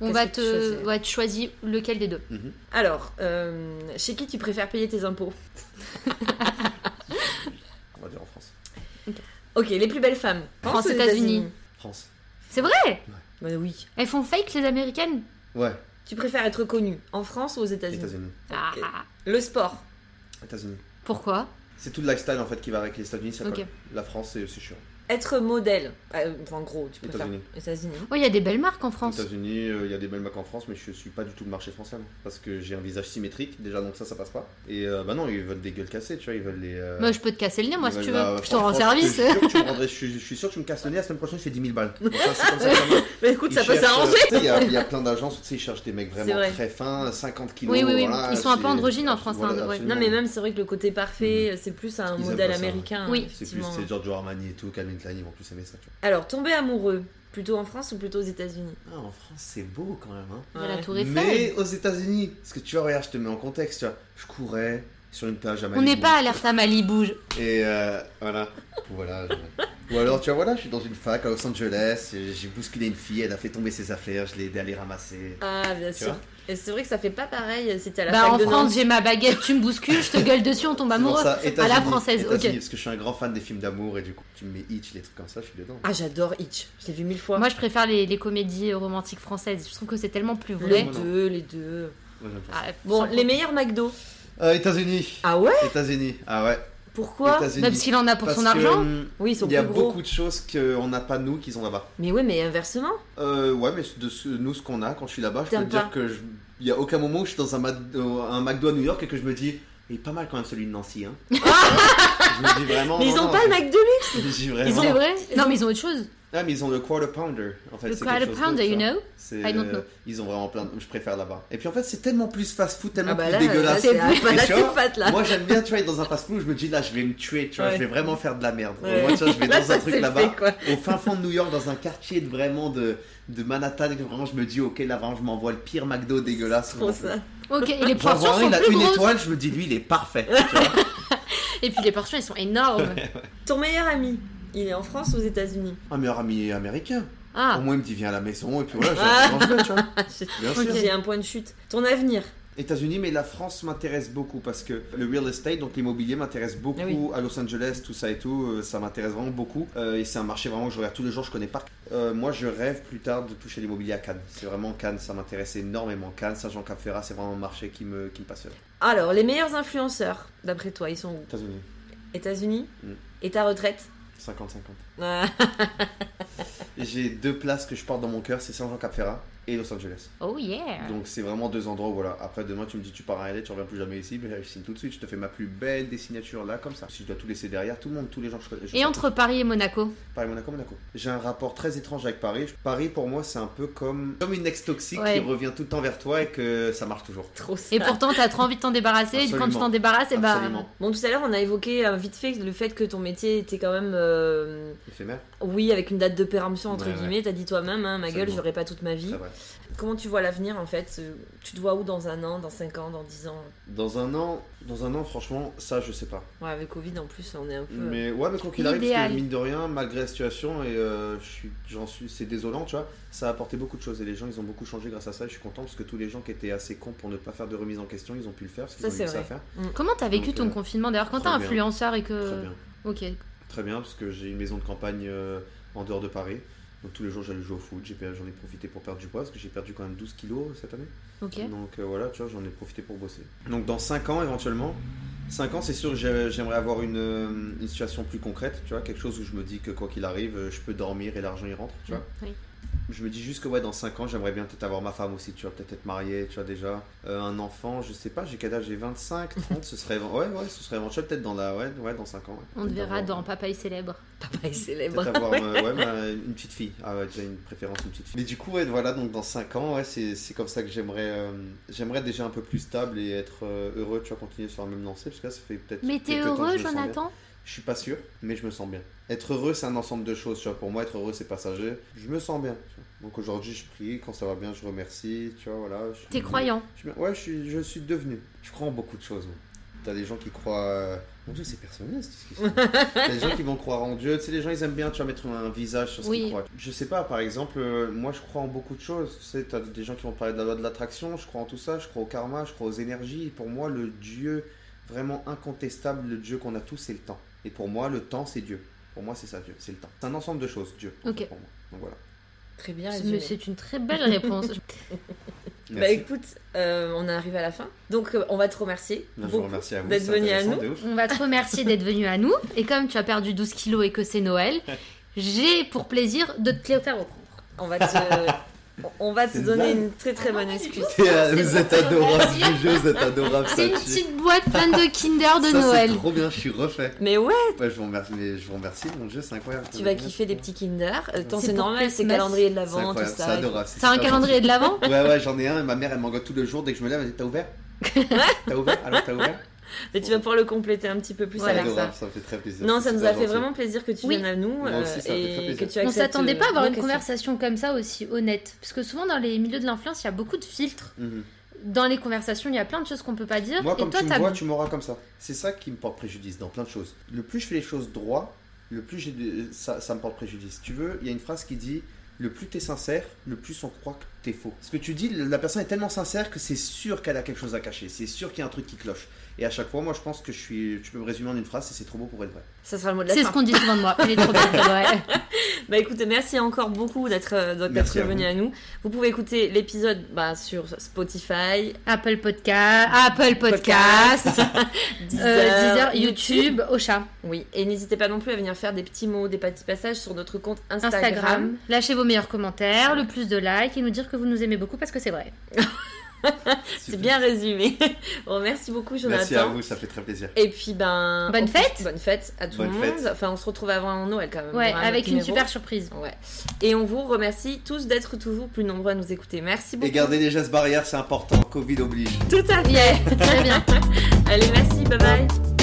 On va te, ouais, tu choisis lequel des deux. Mhm. Alors, euh, chez qui tu préfères payer tes impôts? [LAUGHS] On va dire en France. Ok, les plus belles femmes. France, États-Unis. France. C'est vrai? Bah oui. Elles font fake les américaines? Ouais, Tu préfères être connue en France ou aux États-Unis? États-Unis. Ah. Le sport. États-Unis. Pourquoi? C'est tout le lifestyle en fait qui va avec les États-Unis. La France, c'est chiant. Être modèle. Euh, en gros, tu préfères États-Unis. États-Unis. Oh, il y a des belles marques en Aux France. États-Unis, euh, il y a des belles marques en France, mais je suis pas du tout le marché français. moi. parce que j'ai un visage symétrique, déjà, donc ça, ça passe pas. Et euh, bah non, ils veulent des gueules cassées, tu vois, ils veulent les. euh, Moi, je peux te casser le nez, moi, ils si tu veux. bah, je te rends service. Je suis, sûr que tu me rendrais- je, suis, je suis sûr que tu me casses le nez, la semaine prochaine, je fais 10 000 balles. Donc ça, c'est comme ça. [LAUGHS] Mais écoute, Ils ça peut s'arranger. euh, Il y, a- il y a plein d'agences tu sais, ils cherchent des mecs vraiment vrai. très fins, 50 kilos. Oui, oui, oui. voilà, Ils sont un peu androgynes en France, hein. Non, mais même, c'est vrai que le côté parfait, c'est plus un modèle américain. Oui. C'est plus Giorgio Armani et tout, Calvin Klein, ils vont plus aimer ça, tu vois. Alors, tomber amoureux, plutôt en France ou plutôt aux États-Unis? Ah, en France, c'est beau quand même. Hein. La. Tour Eiffel. Mais aux États-Unis, parce que tu vois, regarde, je te mets en contexte, tu vois. Je courais sur une plage à On Malibu. n'est pas alerte à Malibu. Et euh, voilà. voilà je- [LAUGHS] Ou alors, tu vois, voilà, je suis dans une fac à Los Angeles, j'ai bousculé une fille, elle a fait tomber ses affaires, je l'ai aidé à les ramasser. Ah, bien Tu sûr. vois Et c'est vrai que ça fait pas pareil si t'es à la Bah, en de France, j'ai ma baguette, tu me bouscules, je te gueule dessus, on tombe amoureux. ça, À la États-Unis, française, États-Unis, ok. Parce que je suis un grand fan des films d'amour, et du coup, tu me mets Hitch, les trucs comme ça, je suis dedans. Ah, j'adore Hitch. Je l'ai vu mille fois. Moi, je préfère les, les comédies romantiques françaises. Je trouve que c'est tellement plus les vrai. non. deux, les deux. Ah, Bon, les meilleurs McDo. Euh, États-Unis. Ah ouais? États-Unis. Ah ouais. Pourquoi. Même s'il en a pour Parce son argent. hum, Oui, ils sont Il y a plus gros. beaucoup de choses qu'on n'a pas nous qu'ils ont là-bas. Mais oui, mais inversement. Euh, ouais, mais de ce, nous, ce qu'on a quand je suis là-bas, je peux T'aimes te dire pas que je- il y a aucun moment où je suis dans un, euh, un McDo à New York et que je me dis, il est pas mal quand même celui de Nancy. Hein. [LAUGHS] je me dis vraiment. mais ils non, ont non, pas je- le McDo luxe Je me dis C'est vraiment. vrai Non, mais ils ont autre chose. Ah, mais ils ont le quarter pounder. En fait, Le c'est quarter pounder, you know? C'est, I don't know. euh, Ils ont vraiment plein. de- Je préfère là-bas. Et puis en fait, c'est tellement plus fast-food, tellement Ah bah plus là, dégueulasse. là, c'est là, c'est. Moi j'aime bien tu vois, être dans un fast-food, je me dis là je vais me tuer, tu vois, Ouais. je vais vraiment faire de la merde. Ouais. Moi tu vois, je vais Là, dans un truc c'est là-bas, au fin fond de New York, dans un quartier de, vraiment de, de Manhattan, vraiment je me dis ok là vraiment je m'envoie le pire McDo dégueulasse. Trop ça. Ok, et les J'en portions vois sont il a plus une grosses. étoile, je me dis lui il est parfait. tu vois. [LAUGHS] Et puis les portions, elles sont énormes. [LAUGHS] Ton meilleur ami, il est en France ou aux États-Unis? Un meilleur ami américain. Ah, Au moins il me dit viens à la maison et puis voilà, je mange bien, tu vois. [LAUGHS] Bien sûr. J'ai un point de chute. Ton avenir? États-Unis, mais la France m'intéresse beaucoup parce que le real estate, donc l'immobilier, m'intéresse beaucoup Ah oui. à Los Angeles, tout ça et tout. euh, ça m'intéresse vraiment beaucoup. Euh, et c'est un marché vraiment que je regarde tous les jours, je connais pas. Euh, moi, je rêve plus tard de toucher l'immobilier à Cannes. C'est vraiment Cannes, ça m'intéresse énormément. Cannes, Saint-Jean-Cap-Ferrat, c'est vraiment un marché qui me, qui me passionne. Alors, les meilleurs influenceurs, d'après toi, ils sont où? États-Unis, États-Unis Mm. Et ta retraite? 50-50. Ah, Et J'ai deux places que je porte dans mon cœur, c'est Saint-Jean-Cap-Ferrat et Los Angeles. oh yeah. Donc c'est vraiment deux endroits où voilà. Après demain tu me dis tu pars à LA, tu reviens plus jamais ici, mais je signe tout de suite, je te fais ma plus belle des signatures là comme ça. Si je dois tout laisser derrière, tout le monde, tous les gens que je connais. je Et entre Paris et Monaco Paris, Monaco, Monaco. J'ai un rapport très étrange avec Paris. Paris, pour moi, c'est un peu comme, comme une ex toxique Ouais. qui revient tout le temps vers toi et que ça marche toujours. trop ça. Et pourtant, t'as trop envie de t'en débarrasser. Et quand tu t'en débarrasses, et bah. Absolument. Bon, tout à l'heure, on a évoqué euh, vite fait le fait que ton métier était quand même. euh, Éphémère, oui, avec une date de péremption, entre Ouais, ouais. guillemets. T'as dit toi-même, hein, ma gueule, Absolument. j'aurai pas toute ma vie. c'est vrai. Comment tu vois l'avenir en fait euh, Tu te vois où dans un an, dans 5 ans, dans 10 ans? Dans un an, dans un an, franchement, ça, je sais pas. Ouais, avec Covid en plus, on est un peu. Mais ouais, mais quoi qu'il arrive, parce que mine de rien, malgré la situation, et euh, j'en suis, c'est désolant, tu vois, ça a apporté beaucoup de choses et les gens, ils ont beaucoup changé grâce à ça. Et je suis content parce que tous les gens qui étaient assez cons pour ne pas faire de remise en question, ils ont pu le faire parce qu'ils Ça, ont eu c'est que ça à vrai. faire. Comment t'as vécu Donc, ton euh, confinement? D'ailleurs, quand très t'es influenceur et Très que. bien. Ok. Très bien, parce que j'ai une maison de campagne euh, en dehors de Paris. Donc tous les jours j'allais jouer au foot, j'en ai profité pour perdre du poids parce que j'ai perdu quand même 12 kilos cette année. Donc euh, voilà, tu vois, j'en ai profité pour bosser. Donc dans 5 ans éventuellement, 5 ans c'est sûr j'aimerais avoir une, une situation plus concrète, tu vois, quelque chose où je me dis que quoi qu'il arrive, je peux dormir et l'argent y rentre, tu vois. Oui. Je me dis juste que ouais, dans 5 ans, j'aimerais bien peut-être avoir ma femme aussi, tu vois, peut-être être marié, tu vois, déjà. Euh, un enfant, je sais pas, j'ai quel âge? J'ai 25, 30, ce serait. Ouais, ouais, ce serait éventuel, peut-être dans la. Ouais, ouais, dans 5 ans. ouais. On te verra dans euh, Papa est célèbre. Papa est célèbre. Peut-être avoir euh, [LAUGHS] ouais, ma- une petite fille. Ah ouais, déjà une préférence, une petite fille. Mais du coup, ouais, voilà, donc dans 5 ans, ouais, c'est c'est comme ça que j'aimerais euh, j'aimerais déjà un peu plus stable et être euh, heureux, tu vois, continuer sur la même lancée, parce que là, ça fait peut-être. Mais t'es heureux. Jonathan? Je suis pas sûr, mais je me sens bien. Être heureux, c'est un ensemble de choses, tu vois. Pour moi, être heureux, c'est passager. Je me sens bien. tu vois. Donc aujourd'hui, je prie, quand ça va bien, je remercie, tu vois, voilà. T'es croyant. je Ouais, je suis, je suis devenu. Je crois en beaucoup de choses, moi. T'as des gens qui croient. euh, Mon dieu, c'est personnaliste. ce. [LAUGHS] T'as des gens qui vont croire en Dieu. Tu sais, les gens, ils aiment bien, tu vas mettre un visage sur ce Oui. qu'ils croient. Je sais pas, par exemple, euh, moi, je crois en beaucoup de choses. Tu sais, t'as des gens qui vont parler de la loi de l'attraction. Je crois en tout ça. Je crois au karma. Je crois aux énergies. Pour moi, le Dieu vraiment incontestable, le Dieu qu'on a tous, c'est le temps. Et pour moi, le temps, c'est Dieu. Pour moi, c'est ça, Dieu. C'est le temps. C'est un ensemble de choses, Dieu. en Ok. fait, pour moi. Donc voilà. Très bien résumé. c'est une très belle réponse. [LAUGHS] Bah écoute, euh, on arrive à la fin. Donc euh, on va te remercier. Je vous beaucoup remercie à vous. d'être venu à nous. On va te remercier d'être venu à nous. Et comme tu as perdu 12 kilos et que c'est Noël, [LAUGHS] j'ai pour plaisir de te les faire reprendre. On va te, on va te donner une très très bonne excuse. Et, euh, vous êtes adorable, je vous êtes adorable. C'est une ça petite boîte pleine de Kinder de Ça, Noël. C'est trop bien, je suis refait. Mais ouais, Ouais, je vous remercie, mais je vous remercie, mon dieu, c'est incroyable. tu vas kiffer des petits Kinder. Euh, tant C'est normal, c'est calendrier de l'avant, tout incroyable, c'est ça. adorable. T'as un calendrier de l'avant. Ouais, ouais, j'en ai un, et ma mère elle m'engueule tout le jour dès que je me lève, elle dit T'as ouvert? [LAUGHS] T'as ouvert? Alors t'as ouvert? [LAUGHS] Et tu vas pouvoir le compléter un petit peu plus Voilà. avec ça. ça fait très plaisir. Non, ça nous a fait vraiment plaisir que tu Oui. viennes à nous Moi euh, aussi, ça me fait très et plaisir. que tu On acceptes. s'attendait pas à euh, avoir une questions. conversation comme ça aussi honnête. Parce que souvent dans les milieux de l'influence, il y a beaucoup de filtres. Mhm. Dans les conversations, il y a plein de choses qu'on peut pas dire. Moi, et comme toi, tu me vois, tu m'auras comme ça. C'est ça qui me porte préjudice dans plein de choses. Le plus je fais les choses droit, le plus j'ai de- ça, ça me porte préjudice. Tu veux, il y a une phrase qui dit le plus t'es sincère, le plus on croit que t'es faux. Ce que tu dis, la personne est tellement sincère que c'est sûr qu'elle a quelque chose à cacher. C'est sûr qu'il y a un truc qui cloche. Et à chaque fois, moi, je pense que je suis. Tu peux me résumer en une phrase et c'est trop beau pour être vrai. Ça sera le mot de la C'est fin. ce qu'on dit souvent de moi. Elle est trop belle. [LAUGHS] ouais. Bah écoute, merci encore beaucoup d'être euh, à venu à nous. Vous pouvez écouter l'épisode bah, sur Spotify, Apple Podcast, Apple Podcast, [LAUGHS] Deezer, euh, Deezer, YouTube, Ocha, Oui, et n'hésitez pas non plus à venir faire des petits mots, des petits passages sur notre compte Instagram. Instagram. Lâchez vos meilleurs commentaires, le plus de likes et nous dire que vous nous aimez beaucoup parce que c'est vrai. [LAUGHS] [LAUGHS] C'est bien résumé. [LAUGHS] bon, merci beaucoup Jonathan. Merci à vous, ça fait très plaisir. Et puis ben Bonne on- fête. Bonne fête à tout Bonne le monde. fête. Enfin, on se retrouve avant Noël quand même. Ouais, un avec une numéro. super surprise. Ouais. Et on vous remercie tous d'être toujours plus nombreux à nous écouter. Merci beaucoup. Et garder les gestes barrières, c'est important. Covid oblige. Tout à fait. Yeah, très bien. [LAUGHS] Allez, merci. Bye bye.